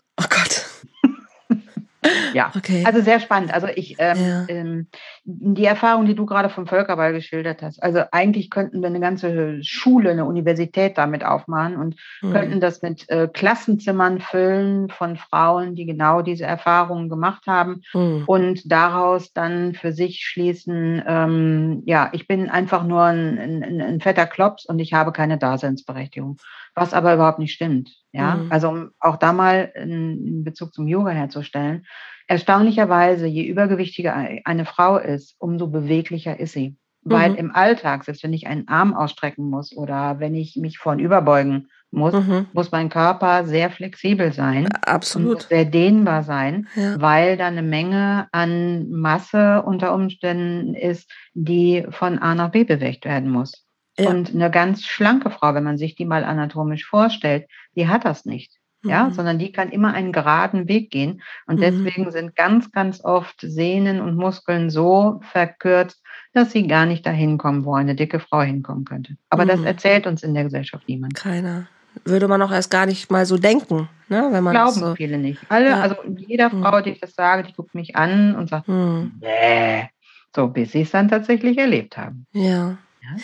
Ja, okay. also sehr spannend. Also ich, ähm, ja. ähm, die Erfahrung, die du gerade vom Völkerball geschildert hast, also eigentlich könnten wir eine ganze Schule, eine Universität damit aufmachen und mhm. könnten das mit äh, Klassenzimmern füllen von Frauen, die genau diese Erfahrungen gemacht haben mhm. und daraus dann für sich schließen, ähm, ja, ich bin einfach nur ein, ein, ein fetter Klops und ich habe keine Daseinsberechtigung was aber überhaupt nicht stimmt. Ja, mhm. also um auch da mal in Bezug zum Yoga herzustellen. Erstaunlicherweise, je übergewichtiger eine Frau ist, umso beweglicher ist sie. Mhm. Weil im Alltag, selbst wenn ich einen Arm ausstrecken muss oder wenn ich mich vorn überbeugen muss, mhm. muss mein Körper sehr flexibel sein. Absolut. sehr dehnbar sein, ja. weil da eine Menge an Masse unter Umständen ist, die von A nach B bewegt werden muss. Ja. Und eine ganz schlanke Frau, wenn man sich die mal anatomisch vorstellt, die hat das nicht. Mhm. Ja, sondern die kann immer einen geraden Weg gehen. Und mhm. deswegen sind ganz, ganz oft Sehnen und Muskeln so verkürzt, dass sie gar nicht dahin kommen, wo eine dicke Frau hinkommen könnte. Aber mhm. das erzählt uns in der Gesellschaft niemand. Keiner. Würde man auch erst gar nicht mal so denken, ne? Wenn man Glauben so viele nicht. Alle, ja. also jeder mhm. Frau, die ich das sage, die guckt mich an und sagt, mhm. nee. So, bis sie es dann tatsächlich erlebt haben. ja. ja?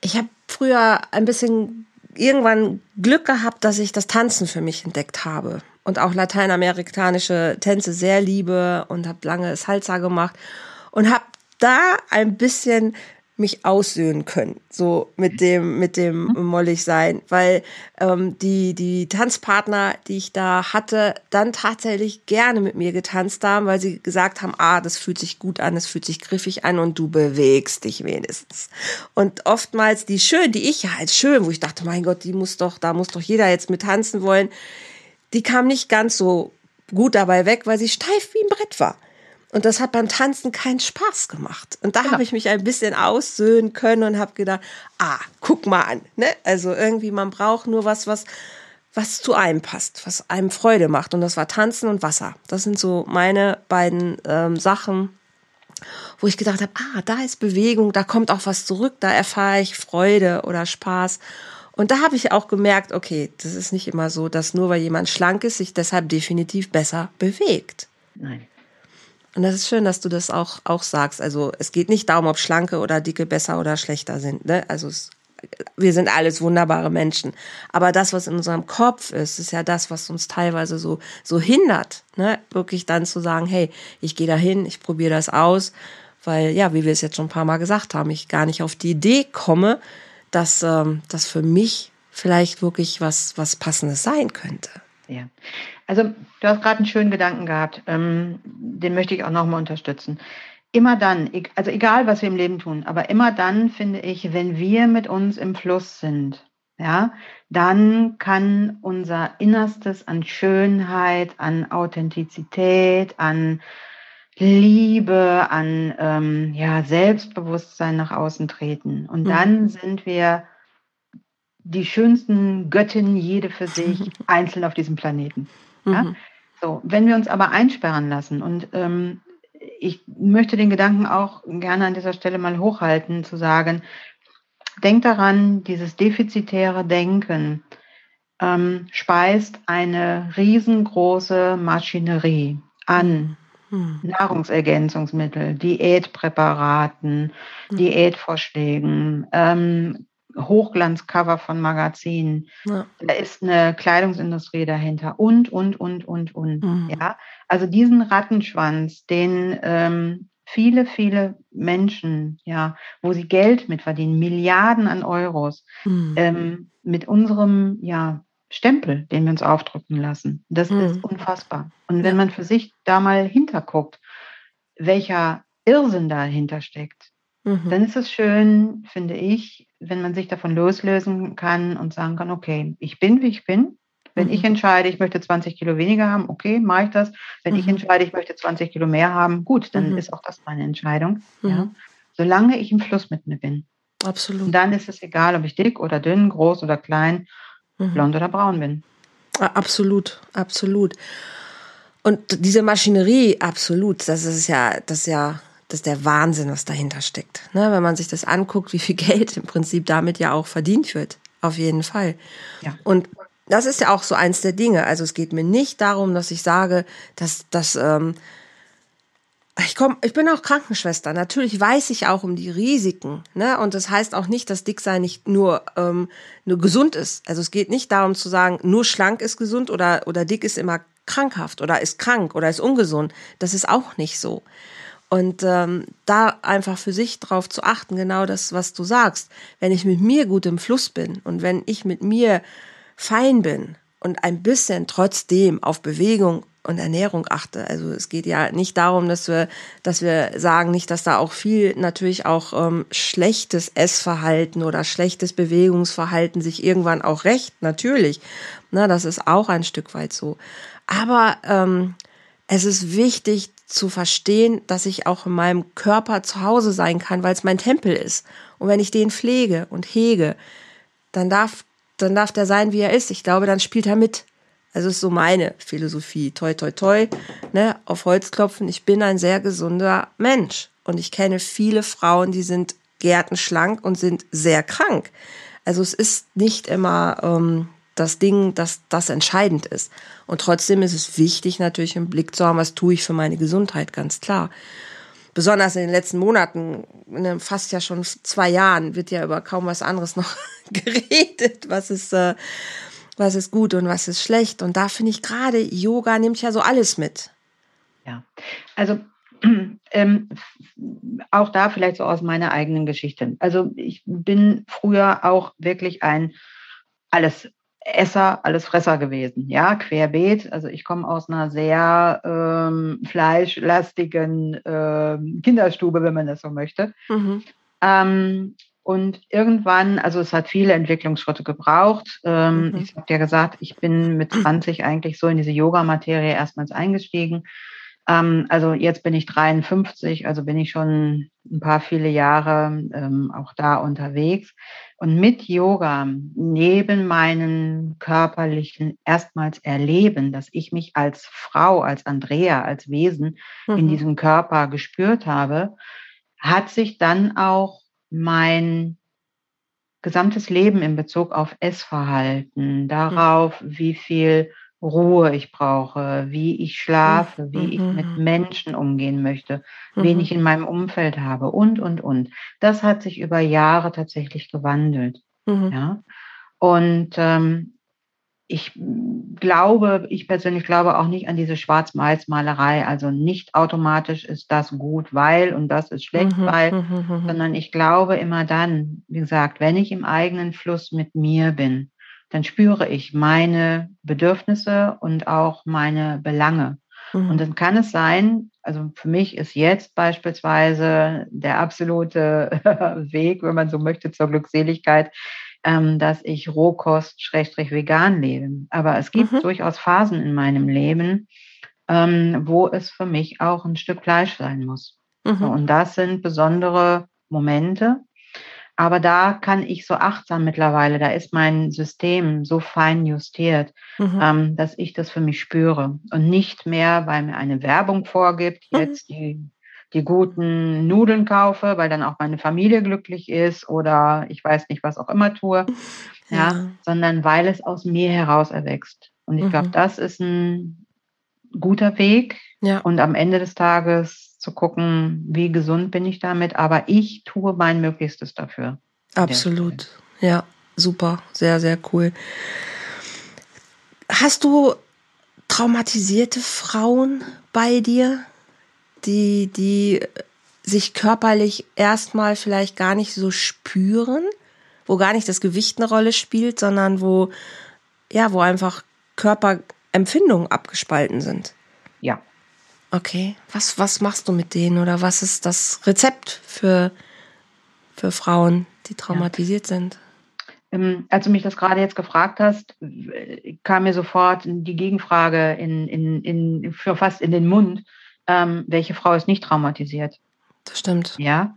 Ich habe früher ein bisschen irgendwann Glück gehabt, dass ich das Tanzen für mich entdeckt habe und auch lateinamerikanische Tänze sehr liebe und habe lange Salsa gemacht und habe da ein bisschen mich aussöhnen können, so mit dem mit dem mhm. mollig sein, weil ähm, die die Tanzpartner, die ich da hatte, dann tatsächlich gerne mit mir getanzt haben, weil sie gesagt haben, ah, das fühlt sich gut an, das fühlt sich griffig an und du bewegst dich wenigstens. Und oftmals die schön, die ich ja als schön, wo ich dachte, mein Gott, die muss doch, da muss doch jeder jetzt mit tanzen wollen, die kam nicht ganz so gut dabei weg, weil sie steif wie ein Brett war. Und das hat beim Tanzen keinen Spaß gemacht. Und da genau. habe ich mich ein bisschen aussöhnen können und habe gedacht, ah, guck mal an. Ne? Also irgendwie, man braucht nur was, was, was zu einem passt, was einem Freude macht. Und das war Tanzen und Wasser. Das sind so meine beiden ähm, Sachen, wo ich gedacht habe, ah, da ist Bewegung, da kommt auch was zurück, da erfahre ich Freude oder Spaß. Und da habe ich auch gemerkt, okay, das ist nicht immer so, dass nur weil jemand schlank ist, sich deshalb definitiv besser bewegt. Nein. Und das ist schön, dass du das auch, auch sagst. Also es geht nicht darum, ob Schlanke oder Dicke besser oder schlechter sind. Ne? Also es, wir sind alles wunderbare Menschen. Aber das, was in unserem Kopf ist, ist ja das, was uns teilweise so, so hindert, ne? wirklich dann zu sagen, hey, ich gehe da hin, ich probiere das aus. Weil, ja, wie wir es jetzt schon ein paar Mal gesagt haben, ich gar nicht auf die Idee komme, dass ähm, das für mich vielleicht wirklich was, was Passendes sein könnte. Ja, also du hast gerade einen schönen Gedanken gehabt, ähm, den möchte ich auch nochmal unterstützen. Immer dann, also egal was wir im Leben tun, aber immer dann finde ich, wenn wir mit uns im Fluss sind, ja, dann kann unser Innerstes an Schönheit, an Authentizität, an Liebe, an ähm, ja, Selbstbewusstsein nach außen treten. Und mhm. dann sind wir die schönsten Göttinnen, jede für sich, einzeln auf diesem Planeten. Ja? Mhm. So, wenn wir uns aber einsperren lassen und ähm, ich möchte den Gedanken auch gerne an dieser Stelle mal hochhalten, zu sagen, denk daran, dieses defizitäre Denken ähm, speist eine riesengroße Maschinerie an hm. Nahrungsergänzungsmittel, Diätpräparaten, hm. Diätvorschlägen, ähm, Hochglanzcover von Magazinen. Ja. Da ist eine Kleidungsindustrie dahinter und, und, und, und, und. Mhm. Ja, also diesen Rattenschwanz, den ähm, viele, viele Menschen, ja, wo sie Geld mit verdienen, Milliarden an Euros, mhm. ähm, mit unserem, ja, Stempel, den wir uns aufdrücken lassen. Das mhm. ist unfassbar. Und wenn man für sich da mal hinterguckt, welcher Irrsinn dahinter steckt, mhm. dann ist es schön, finde ich, wenn man sich davon loslösen kann und sagen kann, okay, ich bin, wie ich bin. Wenn mhm. ich entscheide, ich möchte 20 Kilo weniger haben, okay, mache ich das. Wenn ich mhm. entscheide, ich möchte 20 Kilo mehr haben, gut, dann mhm. ist auch das meine Entscheidung. Ja. Mhm. Solange ich im Fluss mit mir bin. Absolut. Und dann ist es egal, ob ich dick oder dünn, groß oder klein, blond oder braun bin. Absolut, absolut. Und diese Maschinerie, absolut, das ist ja, das ist ja, das ist der Wahnsinn, was dahinter steckt. Ne? Wenn man sich das anguckt, wie viel Geld im Prinzip damit ja auch verdient wird. Auf jeden Fall. Ja. Und das ist ja auch so eins der Dinge. Also es geht mir nicht darum, dass ich sage, dass, dass ähm, ich komm, ich bin auch Krankenschwester. Natürlich weiß ich auch um die Risiken. Ne? Und das heißt auch nicht, dass Dicksein nicht nur, ähm, nur gesund ist. Also es geht nicht darum zu sagen, nur schlank ist gesund oder, oder dick ist immer krankhaft oder ist krank oder ist ungesund. Das ist auch nicht so. Und ähm, da einfach für sich drauf zu achten, genau das, was du sagst. Wenn ich mit mir gut im Fluss bin und wenn ich mit mir fein bin und ein bisschen trotzdem auf Bewegung und Ernährung achte. Also es geht ja nicht darum, dass wir, dass wir sagen, nicht, dass da auch viel natürlich auch ähm, schlechtes Essverhalten oder schlechtes Bewegungsverhalten sich irgendwann auch rächt. Natürlich, na, das ist auch ein Stück weit so. Aber ähm, es ist wichtig zu verstehen, dass ich auch in meinem Körper zu Hause sein kann, weil es mein Tempel ist. Und wenn ich den pflege und hege, dann darf, dann darf der sein, wie er ist. Ich glaube, dann spielt er mit. Also ist so meine Philosophie. Toi, toi, toi, ne, auf Holz klopfen. Ich bin ein sehr gesunder Mensch. Und ich kenne viele Frauen, die sind gärtenschlank und sind sehr krank. Also es ist nicht immer ähm, das Ding, dass das entscheidend ist. Und trotzdem ist es wichtig, natürlich im Blick zu haben, was tue ich für meine Gesundheit, ganz klar. Besonders in den letzten Monaten, fast ja schon zwei Jahren, wird ja über kaum was anderes noch geredet, was ist, äh, was ist gut und was ist schlecht. Und da finde ich gerade, Yoga nimmt ja so alles mit. Ja, also ähm, auch da vielleicht so aus meiner eigenen Geschichte. Also ich bin früher auch wirklich ein alles Esser, alles Fresser gewesen, ja, querbeet. Also ich komme aus einer sehr ähm, fleischlastigen ähm, Kinderstube, wenn man das so möchte. Mhm. Ähm, und irgendwann, also es hat viele Entwicklungsschritte gebraucht. Ähm, mhm. Ich habe ja gesagt, ich bin mit 20 eigentlich so in diese Yoga-Materie erstmals eingestiegen. Ähm, also jetzt bin ich 53, also bin ich schon ein paar viele Jahre ähm, auch da unterwegs. Und mit Yoga, neben meinen körperlichen erstmals Erleben, dass ich mich als Frau, als Andrea, als Wesen mhm. in diesem Körper gespürt habe, hat sich dann auch mein gesamtes Leben in Bezug auf Essverhalten, mhm. darauf, wie viel Ruhe ich brauche, wie ich schlafe, wie ich mit mhm. Menschen umgehen möchte, wen mhm. ich in meinem Umfeld habe und, und, und. Das hat sich über Jahre tatsächlich gewandelt. Mhm. Ja. Und ähm, ich glaube, ich persönlich glaube auch nicht an diese Schwarz-Mais-Malerei. Also nicht automatisch ist das gut, weil und das ist schlecht, mhm, weil, mhm, sondern ich glaube immer dann, wie gesagt, wenn ich im eigenen Fluss mit mir bin, dann spüre ich meine Bedürfnisse und auch meine Belange. Mhm. Und dann kann es sein, also für mich ist jetzt beispielsweise der absolute Weg, wenn man so möchte, zur Glückseligkeit, ähm, dass ich Rohkost schrägstrich vegan lebe. Aber es gibt mhm. durchaus Phasen in meinem Leben, ähm, wo es für mich auch ein Stück Fleisch sein muss. Mhm. Und das sind besondere Momente, aber da kann ich so achtsam mittlerweile, da ist mein System so fein justiert, mhm. ähm, dass ich das für mich spüre und nicht mehr, weil mir eine Werbung vorgibt, mhm. jetzt die, die guten Nudeln kaufe, weil dann auch meine Familie glücklich ist oder ich weiß nicht, was auch immer tue, ja, ja sondern weil es aus mir heraus erwächst. Und ich mhm. glaube, das ist ein guter Weg. Ja. Und am Ende des Tages zu gucken, wie gesund bin ich damit, aber ich tue mein Möglichstes dafür. Absolut. Ja, super, sehr, sehr cool. Hast du traumatisierte Frauen bei dir, die, die sich körperlich erstmal vielleicht gar nicht so spüren, wo gar nicht das Gewicht eine Rolle spielt, sondern wo, ja, wo einfach Körperempfindungen abgespalten sind? Ja. Okay. Was, was machst du mit denen oder was ist das Rezept für, für Frauen, die traumatisiert ja. sind? Ähm, als du mich das gerade jetzt gefragt hast, kam mir sofort die Gegenfrage in, in, in, für fast in den Mund, ähm, welche Frau ist nicht traumatisiert? Das stimmt. Ja.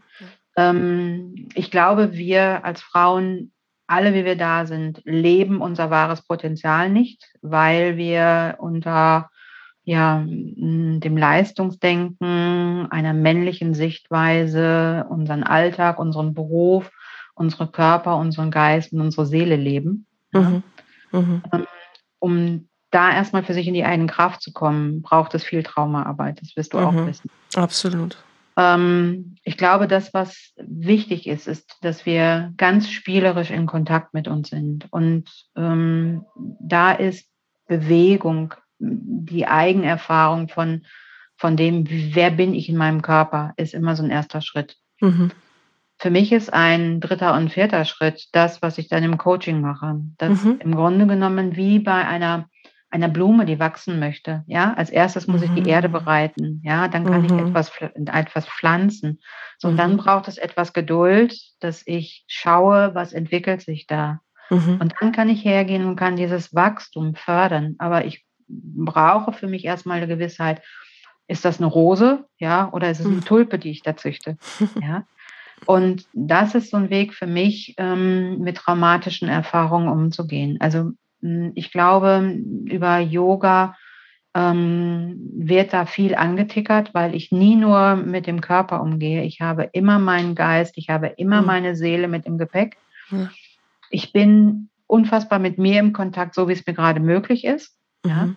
Ähm, ich glaube, wir als Frauen, alle wie wir da sind, leben unser wahres Potenzial nicht, weil wir unter ja, dem Leistungsdenken, einer männlichen Sichtweise, unseren Alltag, unseren Beruf unsere Körper, unseren Geist und unsere Seele leben. Mhm. Mhm. Ähm, um da erstmal für sich in die eigene Kraft zu kommen, braucht es viel Traumaarbeit. Das wirst du mhm. auch wissen. Absolut. Ähm, ich glaube, das, was wichtig ist, ist, dass wir ganz spielerisch in Kontakt mit uns sind. Und ähm, da ist Bewegung, die Eigenerfahrung von, von dem, wer bin ich in meinem Körper, ist immer so ein erster Schritt. Mhm. Für mich ist ein dritter und vierter Schritt das, was ich dann im Coaching mache. Das mhm. im Grunde genommen wie bei einer einer Blume, die wachsen möchte. Ja, als erstes muss mhm. ich die Erde mhm. bereiten. Ja, dann kann mhm. ich etwas, etwas pflanzen. So, und dann mhm. braucht es etwas Geduld, dass ich schaue, was entwickelt sich da. Mhm. Und dann kann ich hergehen und kann dieses Wachstum fördern. Aber ich brauche für mich erstmal eine Gewissheit, ist das eine Rose, ja, oder ist es eine Tulpe, die ich da züchte? Ja. Und das ist so ein Weg für mich, ähm, mit traumatischen Erfahrungen umzugehen. Also ich glaube, über Yoga ähm, wird da viel angetickert, weil ich nie nur mit dem Körper umgehe. Ich habe immer meinen Geist, ich habe immer mhm. meine Seele mit im Gepäck. Ja. Ich bin unfassbar mit mir im Kontakt, so wie es mir gerade möglich ist. Mhm. Ja.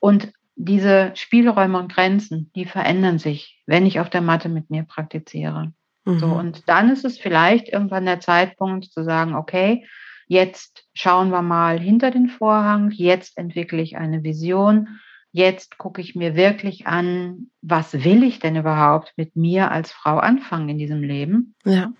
Und diese Spielräume und Grenzen, die verändern sich, wenn ich auf der Matte mit mir praktiziere. Mhm. So, und dann ist es vielleicht irgendwann der Zeitpunkt zu sagen, okay, jetzt schauen wir mal hinter den Vorhang, jetzt entwickle ich eine Vision, jetzt gucke ich mir wirklich an, was will ich denn überhaupt mit mir als Frau anfangen in diesem Leben? Ja.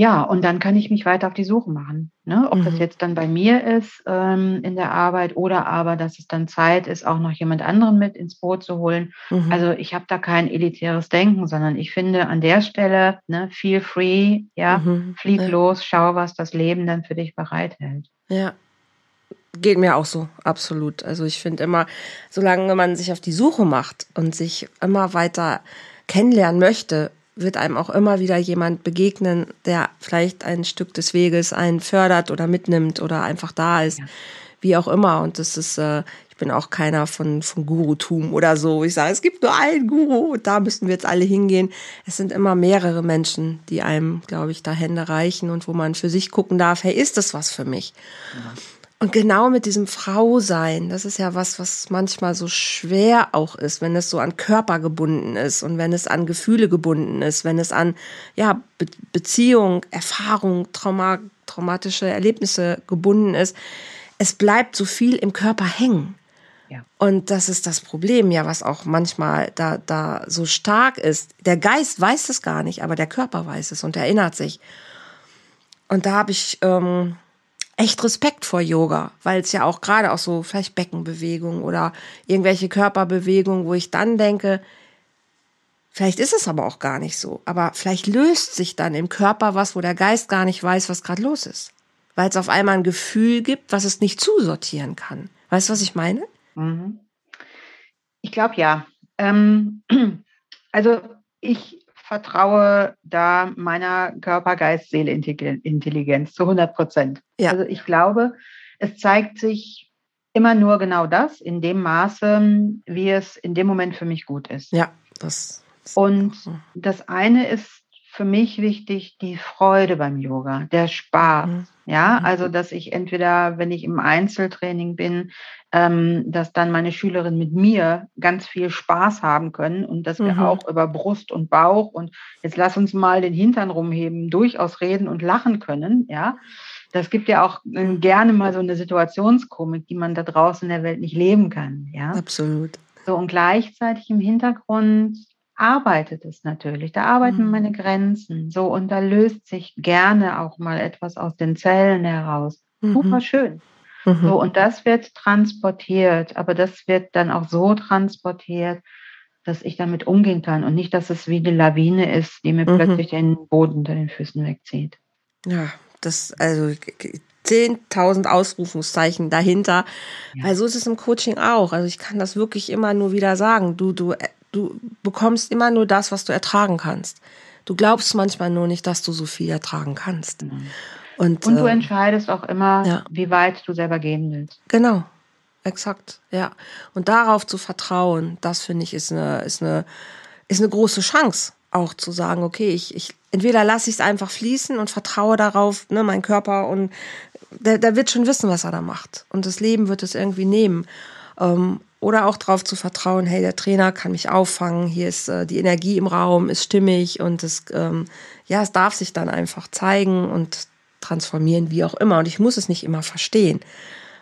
Ja, und dann kann ich mich weiter auf die Suche machen. Ne? Ob mhm. das jetzt dann bei mir ist ähm, in der Arbeit oder aber, dass es dann Zeit ist, auch noch jemand anderen mit ins Boot zu holen. Mhm. Also ich habe da kein elitäres Denken, sondern ich finde an der Stelle, ne, feel free, ja, mhm. flieg ja. los, schau, was das Leben dann für dich bereithält. Ja, Geht mir auch so, absolut. Also ich finde immer, solange man sich auf die Suche macht und sich immer weiter kennenlernen möchte, wird einem auch immer wieder jemand begegnen, der vielleicht ein Stück des Weges einen fördert oder mitnimmt oder einfach da ist, ja. wie auch immer. Und das ist, äh, ich bin auch keiner von, von Gurutum oder so. Ich sage, es gibt nur einen Guru und da müssten wir jetzt alle hingehen. Es sind immer mehrere Menschen, die einem, glaube ich, da Hände reichen und wo man für sich gucken darf, hey, ist das was für mich? Ja. Und genau mit diesem Frausein, das ist ja was, was manchmal so schwer auch ist, wenn es so an Körper gebunden ist und wenn es an Gefühle gebunden ist, wenn es an ja, Be Beziehung, Erfahrung, Trauma, traumatische Erlebnisse gebunden ist. Es bleibt so viel im Körper hängen. Ja. Und das ist das Problem, ja, was auch manchmal da, da so stark ist. Der Geist weiß es gar nicht, aber der Körper weiß es und erinnert sich. Und da habe ich ähm, echt Respekt vor Yoga, weil es ja auch gerade auch so vielleicht Beckenbewegung oder irgendwelche Körperbewegungen, wo ich dann denke, vielleicht ist es aber auch gar nicht so, aber vielleicht löst sich dann im Körper was, wo der Geist gar nicht weiß, was gerade los ist, weil es auf einmal ein Gefühl gibt, was es nicht zusortieren kann. Weißt du, was ich meine? Mhm. Ich glaube ja. Ähm, also ich vertraue da meiner Körper-Geist-Seele-Intelligenz zu 100 Prozent. Ja. Also ich glaube, es zeigt sich immer nur genau das in dem Maße, wie es in dem Moment für mich gut ist. Ja, das. Und das eine ist für mich wichtig, die Freude beim Yoga, der Spaß. Mhm. Ja, mhm. also dass ich entweder, wenn ich im Einzeltraining bin, dass dann meine Schülerinnen mit mir ganz viel Spaß haben können und dass wir mhm. auch über Brust und Bauch und jetzt lass uns mal den Hintern rumheben, durchaus reden und lachen können, ja. Das gibt ja auch äh, gerne mal so eine Situationskomik, die man da draußen in der Welt nicht leben kann, ja. Absolut. So und gleichzeitig im Hintergrund arbeitet es natürlich. Da arbeiten mhm. meine Grenzen. So und da löst sich gerne auch mal etwas aus den Zellen heraus. Mhm. Super schön. Mhm. So, und das wird transportiert, aber das wird dann auch so transportiert, dass ich damit umgehen kann und nicht, dass es wie eine Lawine ist, die mir mhm. plötzlich den Boden unter den Füßen wegzieht. Ja, das, also 10.000 Ausrufungszeichen dahinter, ja. weil so ist es im Coaching auch. Also ich kann das wirklich immer nur wieder sagen. Du, du, du bekommst immer nur das, was du ertragen kannst. Du glaubst manchmal nur nicht, dass du so viel ertragen kannst. Mhm. Und, und du äh, entscheidest auch immer, ja. wie weit du selber gehen willst. Genau, exakt, ja. Und darauf zu vertrauen, das finde ich ist eine, ist eine, ist eine große Chance, auch zu sagen, okay, ich, ich entweder lasse ich es einfach fließen und vertraue darauf, ne, mein Körper und der, der wird schon wissen, was er da macht. Und das Leben wird es irgendwie nehmen. Ähm, oder auch darauf zu vertrauen, hey, der Trainer kann mich auffangen, hier ist äh, die Energie im Raum, ist stimmig und es, ähm, ja, es darf sich dann einfach zeigen und transformieren, wie auch immer. Und ich muss es nicht immer verstehen.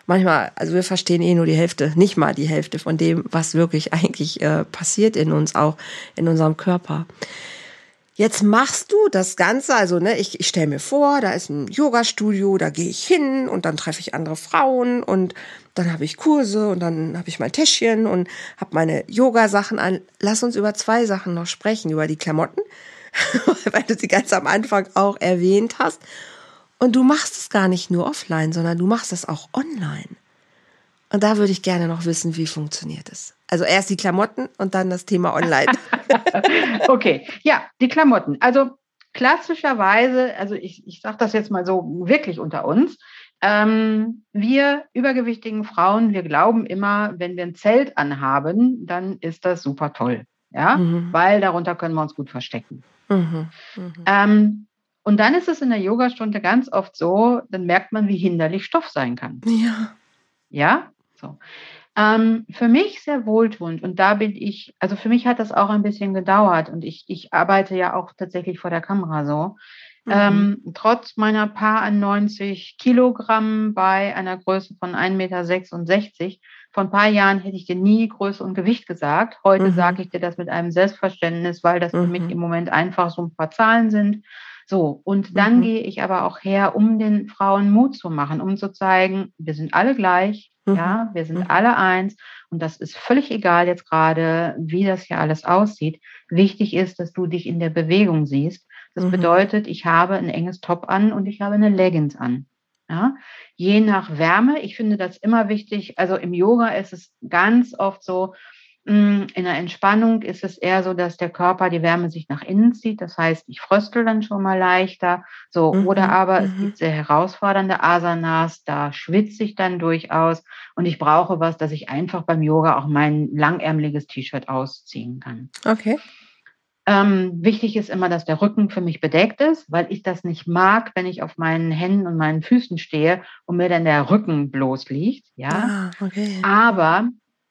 Manchmal, also wir verstehen eh nur die Hälfte, nicht mal die Hälfte von dem, was wirklich eigentlich äh, passiert in uns, auch in unserem Körper. Jetzt machst du das Ganze, also ne, ich, ich stelle mir vor, da ist ein Yoga-Studio, da gehe ich hin und dann treffe ich andere Frauen und dann habe ich Kurse und dann habe ich mein Täschchen und habe meine Yoga-Sachen an. Lass uns über zwei Sachen noch sprechen, über die Klamotten, weil du sie ganz am Anfang auch erwähnt hast und du machst es gar nicht nur offline, sondern du machst es auch online. Und da würde ich gerne noch wissen, wie funktioniert es. Also erst die Klamotten und dann das Thema online. okay, ja, die Klamotten. Also klassischerweise, also ich, ich sage das jetzt mal so wirklich unter uns, ähm, wir übergewichtigen Frauen, wir glauben immer, wenn wir ein Zelt anhaben, dann ist das super toll. Ja, mhm. weil darunter können wir uns gut verstecken. Mhm. Mhm. Ähm, und dann ist es in der Yogastunde ganz oft so, dann merkt man, wie hinderlich Stoff sein kann. Ja. Ja, so. Ähm, für mich sehr wohltuend und da bin ich, also für mich hat das auch ein bisschen gedauert und ich, ich arbeite ja auch tatsächlich vor der Kamera so. Mhm. Ähm, trotz meiner paar 90 Kilogramm bei einer Größe von 1,66 Meter, vor ein paar Jahren hätte ich dir nie Größe und Gewicht gesagt. Heute mhm. sage ich dir das mit einem Selbstverständnis, weil das für mich mhm. im Moment einfach so ein paar Zahlen sind. So, und dann mhm. gehe ich aber auch her, um den Frauen Mut zu machen, um zu zeigen, wir sind alle gleich, mhm. ja, wir sind mhm. alle eins und das ist völlig egal jetzt gerade, wie das hier alles aussieht. Wichtig ist, dass du dich in der Bewegung siehst. Das mhm. bedeutet, ich habe ein enges Top an und ich habe eine Leggings an. Ja, je nach Wärme, ich finde das immer wichtig. Also im Yoga ist es ganz oft so, in der Entspannung ist es eher so, dass der Körper die Wärme sich nach innen zieht. Das heißt, ich fröstel dann schon mal leichter. So, mhm. oder aber mhm. es gibt sehr herausfordernde Asanas, da schwitze ich dann durchaus und ich brauche was, dass ich einfach beim Yoga auch mein langärmeliges T-Shirt ausziehen kann. Okay. Ähm, wichtig ist immer, dass der Rücken für mich bedeckt ist, weil ich das nicht mag, wenn ich auf meinen Händen und meinen Füßen stehe und mir dann der Rücken bloß liegt. Ja. Ah, okay. Aber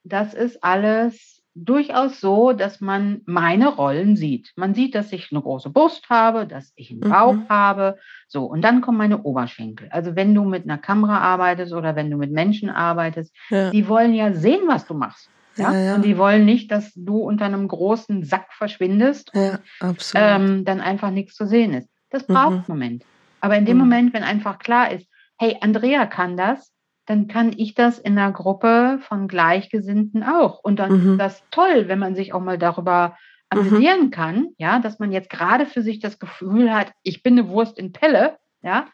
das ist alles durchaus so, dass man meine Rollen sieht. Man sieht, dass ich eine große Brust habe, dass ich einen Bauch mhm. habe. So, und dann kommen meine Oberschenkel. Also wenn du mit einer Kamera arbeitest oder wenn du mit Menschen arbeitest, ja. die wollen ja sehen, was du machst. Ja? ja, ja. Und die wollen nicht, dass du unter einem großen Sack verschwindest und ähm, dann einfach nichts zu sehen ist. Das braucht mhm. einen Moment. Aber in dem mhm. Moment, wenn einfach klar ist, hey, Andrea kann das, dann kann ich das in einer Gruppe von Gleichgesinnten auch. Und dann mhm. ist das toll, wenn man sich auch mal darüber amüsieren mhm. kann, ja, dass man jetzt gerade für sich das Gefühl hat, ich bin eine Wurst in Pelle, ja,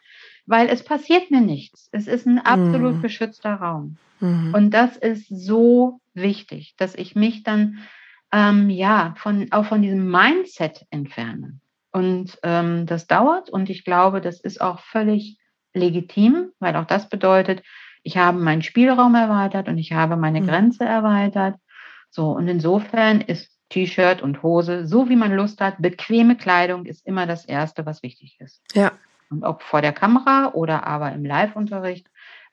weil es passiert mir nichts. Es ist ein absolut mhm. geschützter Raum. Mhm. Und das ist so wichtig, dass ich mich dann ähm, ja von auch von diesem Mindset entferne. Und ähm, das dauert und ich glaube, das ist auch völlig legitim, weil auch das bedeutet, ich habe meinen Spielraum erweitert und ich habe meine mhm. Grenze erweitert. So, und insofern ist T-Shirt und Hose, so wie man Lust hat, bequeme Kleidung ist immer das Erste, was wichtig ist. Ja. Und ob vor der Kamera oder aber im Live-Unterricht,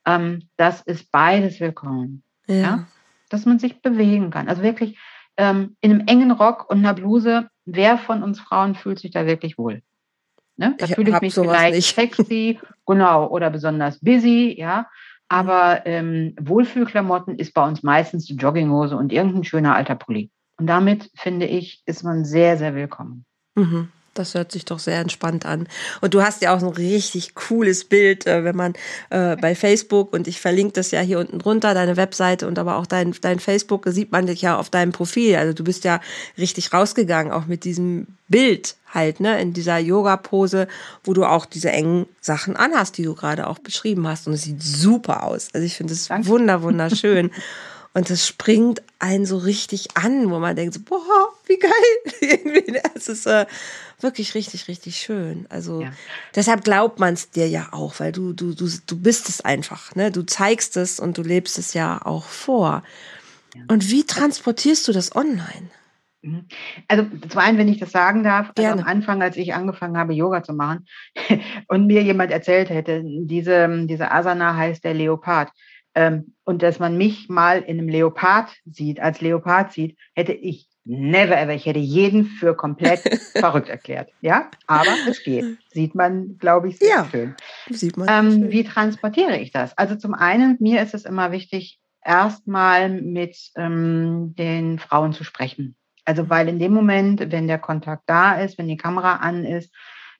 ähm, das ist beides willkommen. Ja. ja. Dass man sich bewegen kann. Also wirklich ähm, in einem engen Rock und einer Bluse, wer von uns Frauen fühlt sich da wirklich wohl? Ne? Da fühle ich mich vielleicht nicht. sexy, genau, oder besonders busy, ja. Aber ähm, Wohlfühlklamotten ist bei uns meistens die Jogginghose und irgendein schöner alter Pulli. Und damit, finde ich, ist man sehr, sehr willkommen. Mhm. Das hört sich doch sehr entspannt an. Und du hast ja auch so ein richtig cooles Bild, äh, wenn man äh, bei Facebook und ich verlinke das ja hier unten drunter, deine Webseite und aber auch dein, dein Facebook, sieht man dich ja auf deinem Profil. Also du bist ja richtig rausgegangen, auch mit diesem Bild halt, ne, in dieser Yoga-Pose, wo du auch diese engen Sachen anhast, die du gerade auch beschrieben hast. Und es sieht super aus. Also ich finde es wunder, wunderschön. Und das springt einen so richtig an, wo man denkt, so, boah, wie geil. es ist äh, wirklich richtig, richtig schön. Also ja. deshalb glaubt man es dir ja auch, weil du, du, du, du bist es einfach. Ne? Du zeigst es und du lebst es ja auch vor. Ja. Und wie transportierst du das online? Mhm. Also zum einen, wenn ich das sagen darf, also am Anfang, als ich angefangen habe, Yoga zu machen und mir jemand erzählt hätte, diese, diese Asana heißt der Leopard, ähm, und dass man mich mal in einem Leopard sieht, als Leopard sieht, hätte ich never ever, ich hätte jeden für komplett verrückt erklärt. Ja, aber es geht. Sieht man, glaube ich, sehr ja, schön. Sieht man ähm, schön. Wie transportiere ich das? Also zum einen, mir ist es immer wichtig, erstmal mit ähm, den Frauen zu sprechen. Also weil in dem Moment, wenn der Kontakt da ist, wenn die Kamera an ist,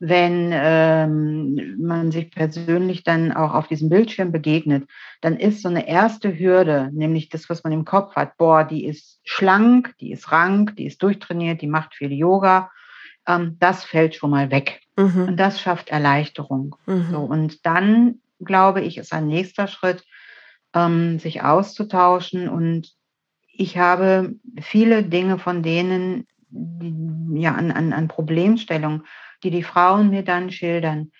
wenn ähm, man sich persönlich dann auch auf diesem Bildschirm begegnet, dann ist so eine erste Hürde, nämlich das, was man im Kopf hat, boah, die ist schlank, die ist rank, die ist durchtrainiert, die macht viel Yoga, ähm, das fällt schon mal weg. Mhm. Und das schafft Erleichterung. Mhm. So, und dann, glaube ich, ist ein nächster Schritt, ähm, sich auszutauschen. Und ich habe viele Dinge von denen, die, ja, an, an, an Problemstellungen, die die Frauen mir dann schildern,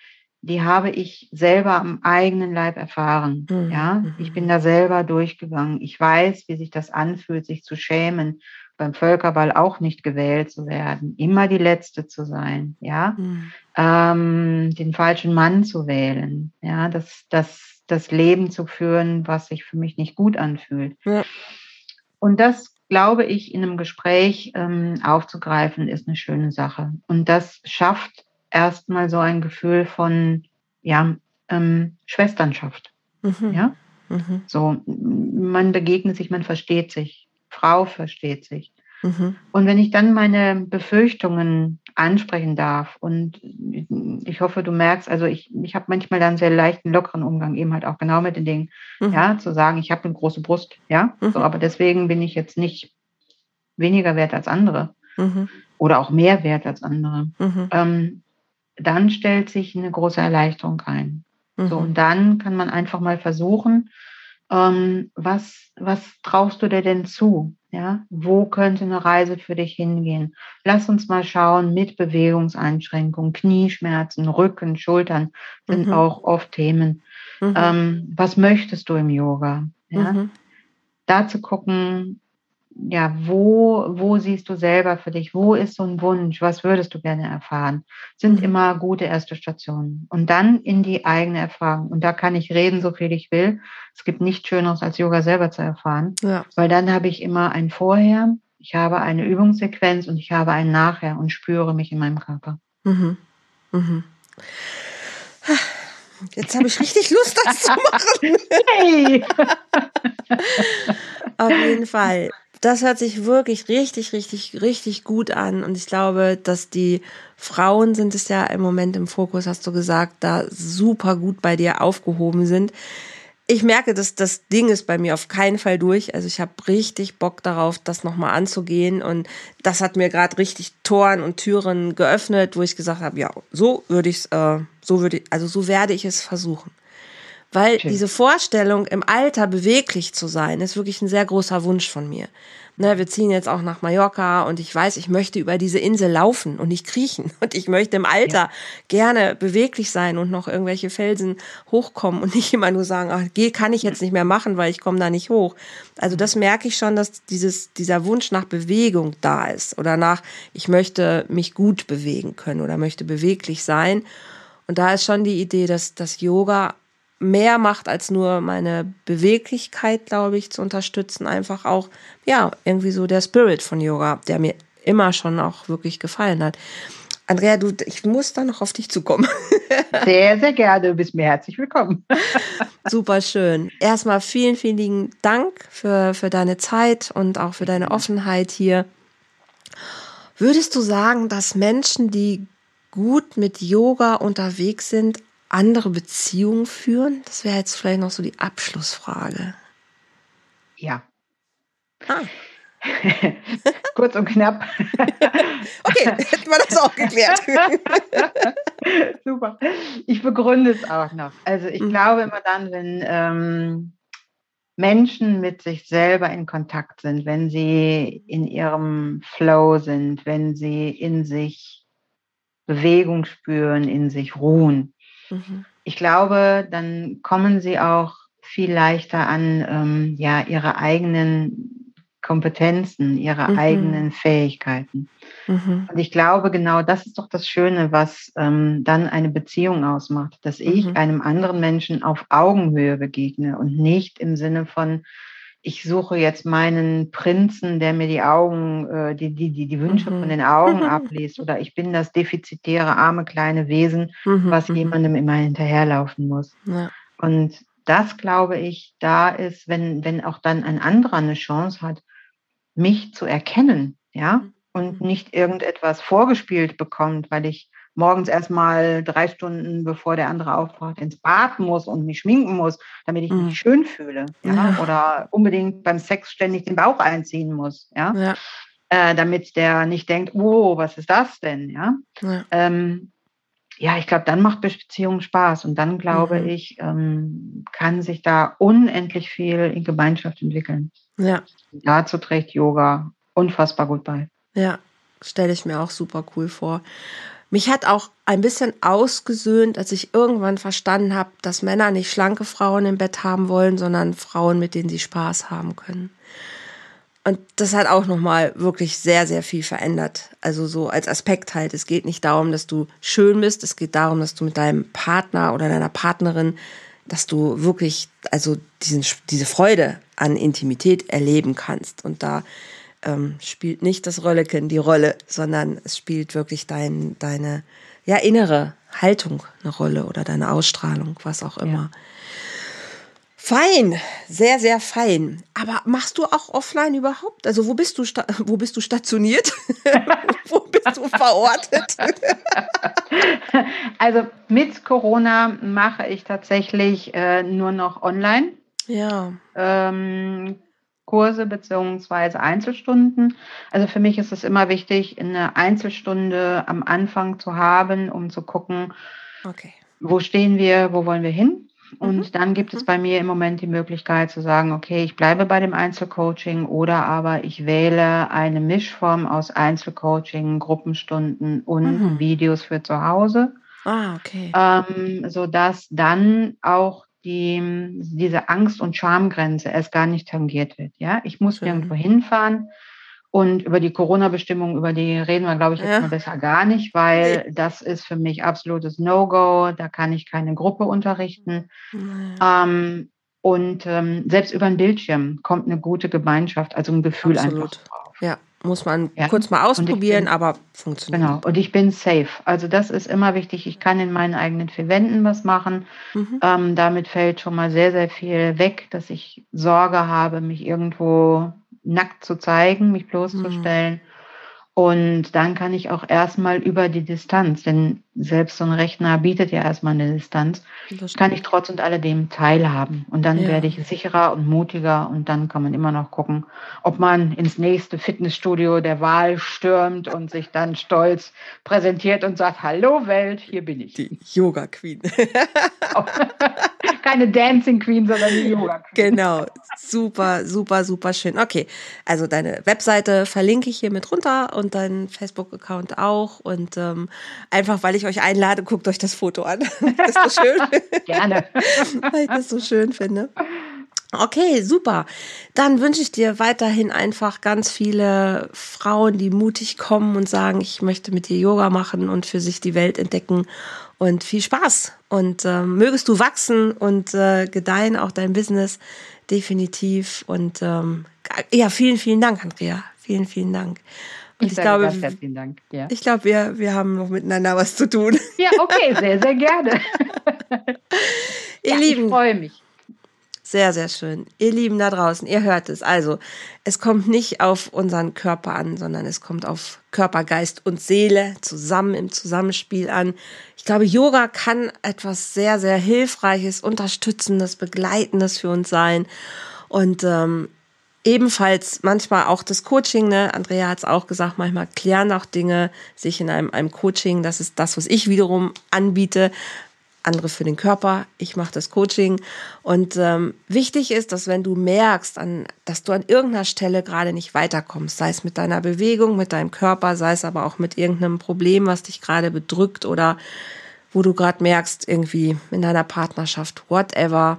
die habe ich selber am eigenen Leib erfahren. Mhm. Ja, ich bin da selber durchgegangen. Ich weiß, wie sich das anfühlt, sich zu schämen, beim Völkerball auch nicht gewählt zu werden, immer die Letzte zu sein, ja, mhm. ähm, den falschen Mann zu wählen, ja, das, das, das Leben zu führen, was sich für mich nicht gut anfühlt. Ja. Und das glaube ich, in einem Gespräch ähm, aufzugreifen, ist eine schöne Sache. Und das schafft erstmal so ein Gefühl von, ja, ähm, Schwesternschaft. Mhm. Ja? Mhm. So, man begegnet sich, man versteht sich. Frau versteht sich. Mhm. Und wenn ich dann meine Befürchtungen ansprechen darf und ich hoffe, du merkst, also ich, ich habe manchmal dann sehr leichten, lockeren Umgang eben halt auch genau mit den Dingen, mhm. ja, zu sagen, ich habe eine große Brust, ja, mhm. so, aber deswegen bin ich jetzt nicht weniger wert als andere mhm. oder auch mehr wert als andere. Mhm. Ähm, dann stellt sich eine große Erleichterung ein. So, mhm. und dann kann man einfach mal versuchen, ähm, was, was traust du dir denn zu? Ja, wo könnte eine Reise für dich hingehen? Lass uns mal schauen mit Bewegungseinschränkungen, Knieschmerzen, Rücken, Schultern sind mhm. auch oft Themen. Mhm. Ähm, was möchtest du im Yoga? Ja? Mhm. Da zu gucken, ja, wo, wo siehst du selber für dich? Wo ist so ein Wunsch? Was würdest du gerne erfahren? Sind mhm. immer gute erste Stationen. Und dann in die eigene Erfahrung. Und da kann ich reden, so viel ich will. Es gibt nichts Schöneres, als Yoga selber zu erfahren. Ja. Weil dann habe ich immer ein Vorher, ich habe eine Übungssequenz und ich habe ein Nachher und spüre mich in meinem Körper. Mhm. Mhm. Jetzt habe ich richtig Lust, das zu machen. Hey. Auf jeden Fall das hört sich wirklich richtig, richtig, richtig gut an. Und ich glaube, dass die Frauen sind es ja im Moment im Fokus, hast du gesagt, da super gut bei dir aufgehoben sind. Ich merke, dass das Ding ist bei mir auf keinen Fall durch. Also ich habe richtig Bock darauf, das nochmal anzugehen. Und das hat mir gerade richtig Toren und Türen geöffnet, wo ich gesagt habe, ja, so würde ich es, äh, so würde ich, also so werde ich es versuchen. Weil okay. diese Vorstellung, im Alter beweglich zu sein, ist wirklich ein sehr großer Wunsch von mir. Ne, wir ziehen jetzt auch nach Mallorca und ich weiß, ich möchte über diese Insel laufen und nicht kriechen. Und ich möchte im Alter ja. gerne beweglich sein und noch irgendwelche Felsen hochkommen und nicht immer nur sagen, ach, geh, kann ich jetzt nicht mehr machen, weil ich komme da nicht hoch. Also das merke ich schon, dass dieses, dieser Wunsch nach Bewegung da ist oder nach, ich möchte mich gut bewegen können oder möchte beweglich sein. Und da ist schon die Idee, dass das Yoga mehr macht, als nur meine Beweglichkeit, glaube ich, zu unterstützen. Einfach auch, ja, irgendwie so der Spirit von Yoga, der mir immer schon auch wirklich gefallen hat. Andrea, du, ich muss da noch auf dich zukommen. Sehr, sehr gerne. Du bist mir herzlich willkommen. Super schön. Erstmal vielen, vielen Dank für, für deine Zeit und auch für deine Offenheit hier. Würdest du sagen, dass Menschen, die gut mit Yoga unterwegs sind, andere Beziehungen führen? Das wäre jetzt vielleicht noch so die Abschlussfrage. Ja. Ah. Kurz und knapp. okay, hätten wir das auch geklärt. Super. Ich begründe es auch noch. Also ich mhm. glaube immer dann, wenn ähm, Menschen mit sich selber in Kontakt sind, wenn sie in ihrem Flow sind, wenn sie in sich Bewegung spüren, in sich ruhen. Mhm. Ich glaube, dann kommen sie auch viel leichter an, ähm, ja, ihre eigenen Kompetenzen, ihre mhm. eigenen Fähigkeiten. Mhm. Und ich glaube, genau das ist doch das Schöne, was ähm, dann eine Beziehung ausmacht, dass ich mhm. einem anderen Menschen auf Augenhöhe begegne und nicht im Sinne von, ich suche jetzt meinen Prinzen, der mir die Augen, äh, die, die, die, die Wünsche von mhm. den Augen abliest, oder ich bin das defizitäre, arme, kleine Wesen, mhm. was mhm. jemandem immer hinterherlaufen muss. Ja. Und das glaube ich, da ist, wenn, wenn auch dann ein anderer eine Chance hat, mich zu erkennen, ja, mhm. und mhm. nicht irgendetwas vorgespielt bekommt, weil ich morgens erstmal drei Stunden, bevor der andere aufwacht, ins Bad muss und mich schminken muss, damit ich mhm. mich schön fühle, ja? ja? oder unbedingt beim Sex ständig den Bauch einziehen muss, ja, ja. Äh, damit der nicht denkt, oh, was ist das denn, ja. Ja, ähm, ja ich glaube, dann macht Beziehung Spaß und dann glaube mhm. ich, ähm, kann sich da unendlich viel in Gemeinschaft entwickeln. Ja. Dazu trägt Yoga unfassbar gut bei. Ja, stelle ich mir auch super cool vor. Mich hat auch ein bisschen ausgesöhnt, als ich irgendwann verstanden habe, dass Männer nicht schlanke Frauen im Bett haben wollen, sondern Frauen, mit denen sie Spaß haben können. Und das hat auch nochmal wirklich sehr, sehr viel verändert. Also so als Aspekt halt. Es geht nicht darum, dass du schön bist. Es geht darum, dass du mit deinem Partner oder deiner Partnerin dass du wirklich also diesen, diese Freude an Intimität erleben kannst. Und da ähm, spielt nicht das Rölleken die Rolle, sondern es spielt wirklich dein, deine ja, innere Haltung eine Rolle oder deine Ausstrahlung, was auch immer. Ja. Fein, sehr, sehr fein. Aber machst du auch offline überhaupt? Also wo bist du, wo bist du stationiert? wo bist du verortet? also mit Corona mache ich tatsächlich äh, nur noch online. Ja. Ähm, Kurse beziehungsweise Einzelstunden. Also für mich ist es immer wichtig, eine Einzelstunde am Anfang zu haben, um zu gucken, okay. wo stehen wir, wo wollen wir hin. Und mhm. dann gibt es mhm. bei mir im Moment die Möglichkeit zu sagen, okay, ich bleibe bei dem Einzelcoaching oder aber ich wähle eine Mischform aus Einzelcoaching, Gruppenstunden und mhm. Videos für zu Hause. Ah, okay. Ähm, sodass dann auch die, diese Angst- und Schamgrenze erst gar nicht tangiert wird. Ja, ich muss Schön. nirgendwo hinfahren. Und über die Corona-Bestimmungen, über die reden wir, glaube ich, jetzt ja. mal besser gar nicht, weil das ist für mich absolutes No-Go. Da kann ich keine Gruppe unterrichten. Ja. Ähm, und ähm, selbst über einen Bildschirm kommt eine gute Gemeinschaft, also ein Gefühl Absolut. einfach drauf. Ja, muss man ja. kurz mal ausprobieren, bin, aber funktioniert. Genau, und ich bin safe. Also das ist immer wichtig. Ich kann in meinen eigenen vier Wänden was machen. Mhm. Ähm, damit fällt schon mal sehr, sehr viel weg, dass ich Sorge habe, mich irgendwo nackt zu zeigen, mich bloßzustellen. Mhm. Und dann kann ich auch erstmal über die Distanz, denn selbst so ein Rechner bietet ja erstmal eine Distanz, kann ich trotz und alledem teilhaben. Und dann ja. werde ich sicherer und mutiger und dann kann man immer noch gucken, ob man ins nächste Fitnessstudio der Wahl stürmt und sich dann stolz präsentiert und sagt, hallo Welt, hier bin ich. Die Yoga Queen. Keine Dancing Queen, sondern die Yoga Queen. Genau, super, super, super schön. Okay, also deine Webseite verlinke ich hier mit runter und deinen Facebook-Account auch. Und ähm, einfach, weil ich euch einlade, guckt euch das Foto an. das ist so schön. Gerne. weil ich das so schön finde. Okay, super. Dann wünsche ich dir weiterhin einfach ganz viele Frauen, die mutig kommen und sagen, ich möchte mit dir Yoga machen und für sich die Welt entdecken. Und viel Spaß. Und äh, mögest du wachsen und äh, gedeihen, auch dein Business definitiv. Und ähm, ja, vielen, vielen Dank, Andrea. Vielen, vielen Dank. Ich, ich glaube, herzlichen Dank. Ja. Ich glaube, wir, wir haben noch miteinander was zu tun. Ja, okay, sehr, sehr gerne. Ihr ja, Lieben. Ich freue mich. Sehr, sehr schön. Ihr Lieben da draußen, ihr hört es. Also, es kommt nicht auf unseren Körper an, sondern es kommt auf Körper, Geist und Seele zusammen im Zusammenspiel an. Ich glaube, Yoga kann etwas sehr, sehr Hilfreiches, Unterstützendes, Begleitendes für uns sein. Und ähm, ebenfalls manchmal auch das Coaching, ne? Andrea hat es auch gesagt, manchmal klären auch Dinge sich in einem, einem Coaching. Das ist das, was ich wiederum anbiete andere für den Körper, ich mache das Coaching. Und ähm, wichtig ist, dass wenn du merkst, an, dass du an irgendeiner Stelle gerade nicht weiterkommst, sei es mit deiner Bewegung, mit deinem Körper, sei es aber auch mit irgendeinem Problem, was dich gerade bedrückt oder wo du gerade merkst, irgendwie in deiner Partnerschaft, whatever,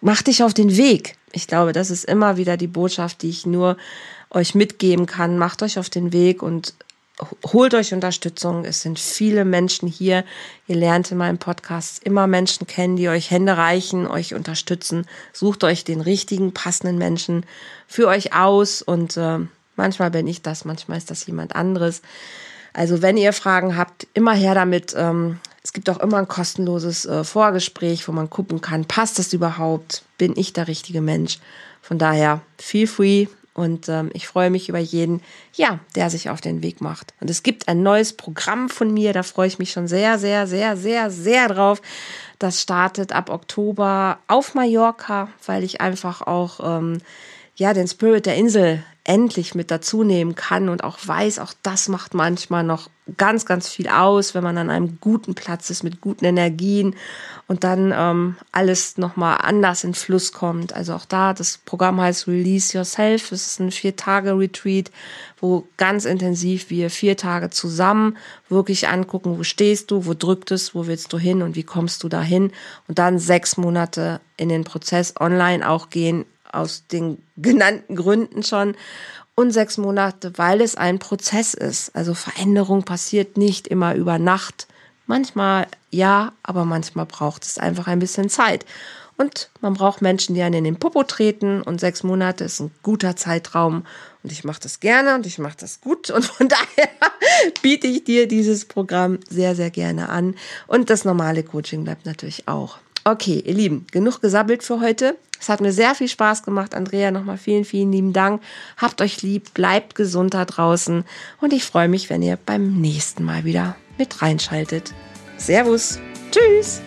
mach dich auf den Weg. Ich glaube, das ist immer wieder die Botschaft, die ich nur euch mitgeben kann. Macht euch auf den Weg und holt euch Unterstützung. Es sind viele Menschen hier. Ihr lernt in meinem Podcast immer Menschen kennen, die euch Hände reichen, euch unterstützen. Sucht euch den richtigen, passenden Menschen für euch aus. Und äh, manchmal bin ich das, manchmal ist das jemand anderes. Also wenn ihr Fragen habt, immer her damit. Ähm, es gibt auch immer ein kostenloses äh, Vorgespräch, wo man gucken kann, passt das überhaupt? Bin ich der richtige Mensch? Von daher, feel free, und ähm, ich freue mich über jeden, ja, der sich auf den Weg macht. Und es gibt ein neues Programm von mir, da freue ich mich schon sehr, sehr, sehr, sehr, sehr drauf. Das startet ab Oktober auf Mallorca, weil ich einfach auch ähm, ja den Spirit der Insel endlich mit dazu nehmen kann und auch weiß, auch das macht manchmal noch ganz, ganz viel aus, wenn man an einem guten Platz ist mit guten Energien und dann ähm, alles nochmal anders in Fluss kommt. Also auch da, das Programm heißt Release Yourself. Es ist ein Vier-Tage-Retreat, wo ganz intensiv wir vier Tage zusammen wirklich angucken, wo stehst du, wo drückt es, wo willst du hin und wie kommst du dahin und dann sechs Monate in den Prozess online auch gehen, aus den genannten Gründen schon und sechs Monate, weil es ein Prozess ist. Also Veränderung passiert nicht immer über Nacht. Manchmal ja, aber manchmal braucht es einfach ein bisschen Zeit. Und man braucht Menschen, die einen in den Popo treten. Und sechs Monate ist ein guter Zeitraum. Und ich mache das gerne und ich mache das gut. Und von daher biete ich dir dieses Programm sehr, sehr gerne an. Und das normale Coaching bleibt natürlich auch. Okay, ihr Lieben, genug gesabbelt für heute. Es hat mir sehr viel Spaß gemacht. Andrea, nochmal vielen, vielen lieben Dank. Habt euch lieb, bleibt gesund da draußen. Und ich freue mich, wenn ihr beim nächsten Mal wieder mit reinschaltet. Servus. Tschüss.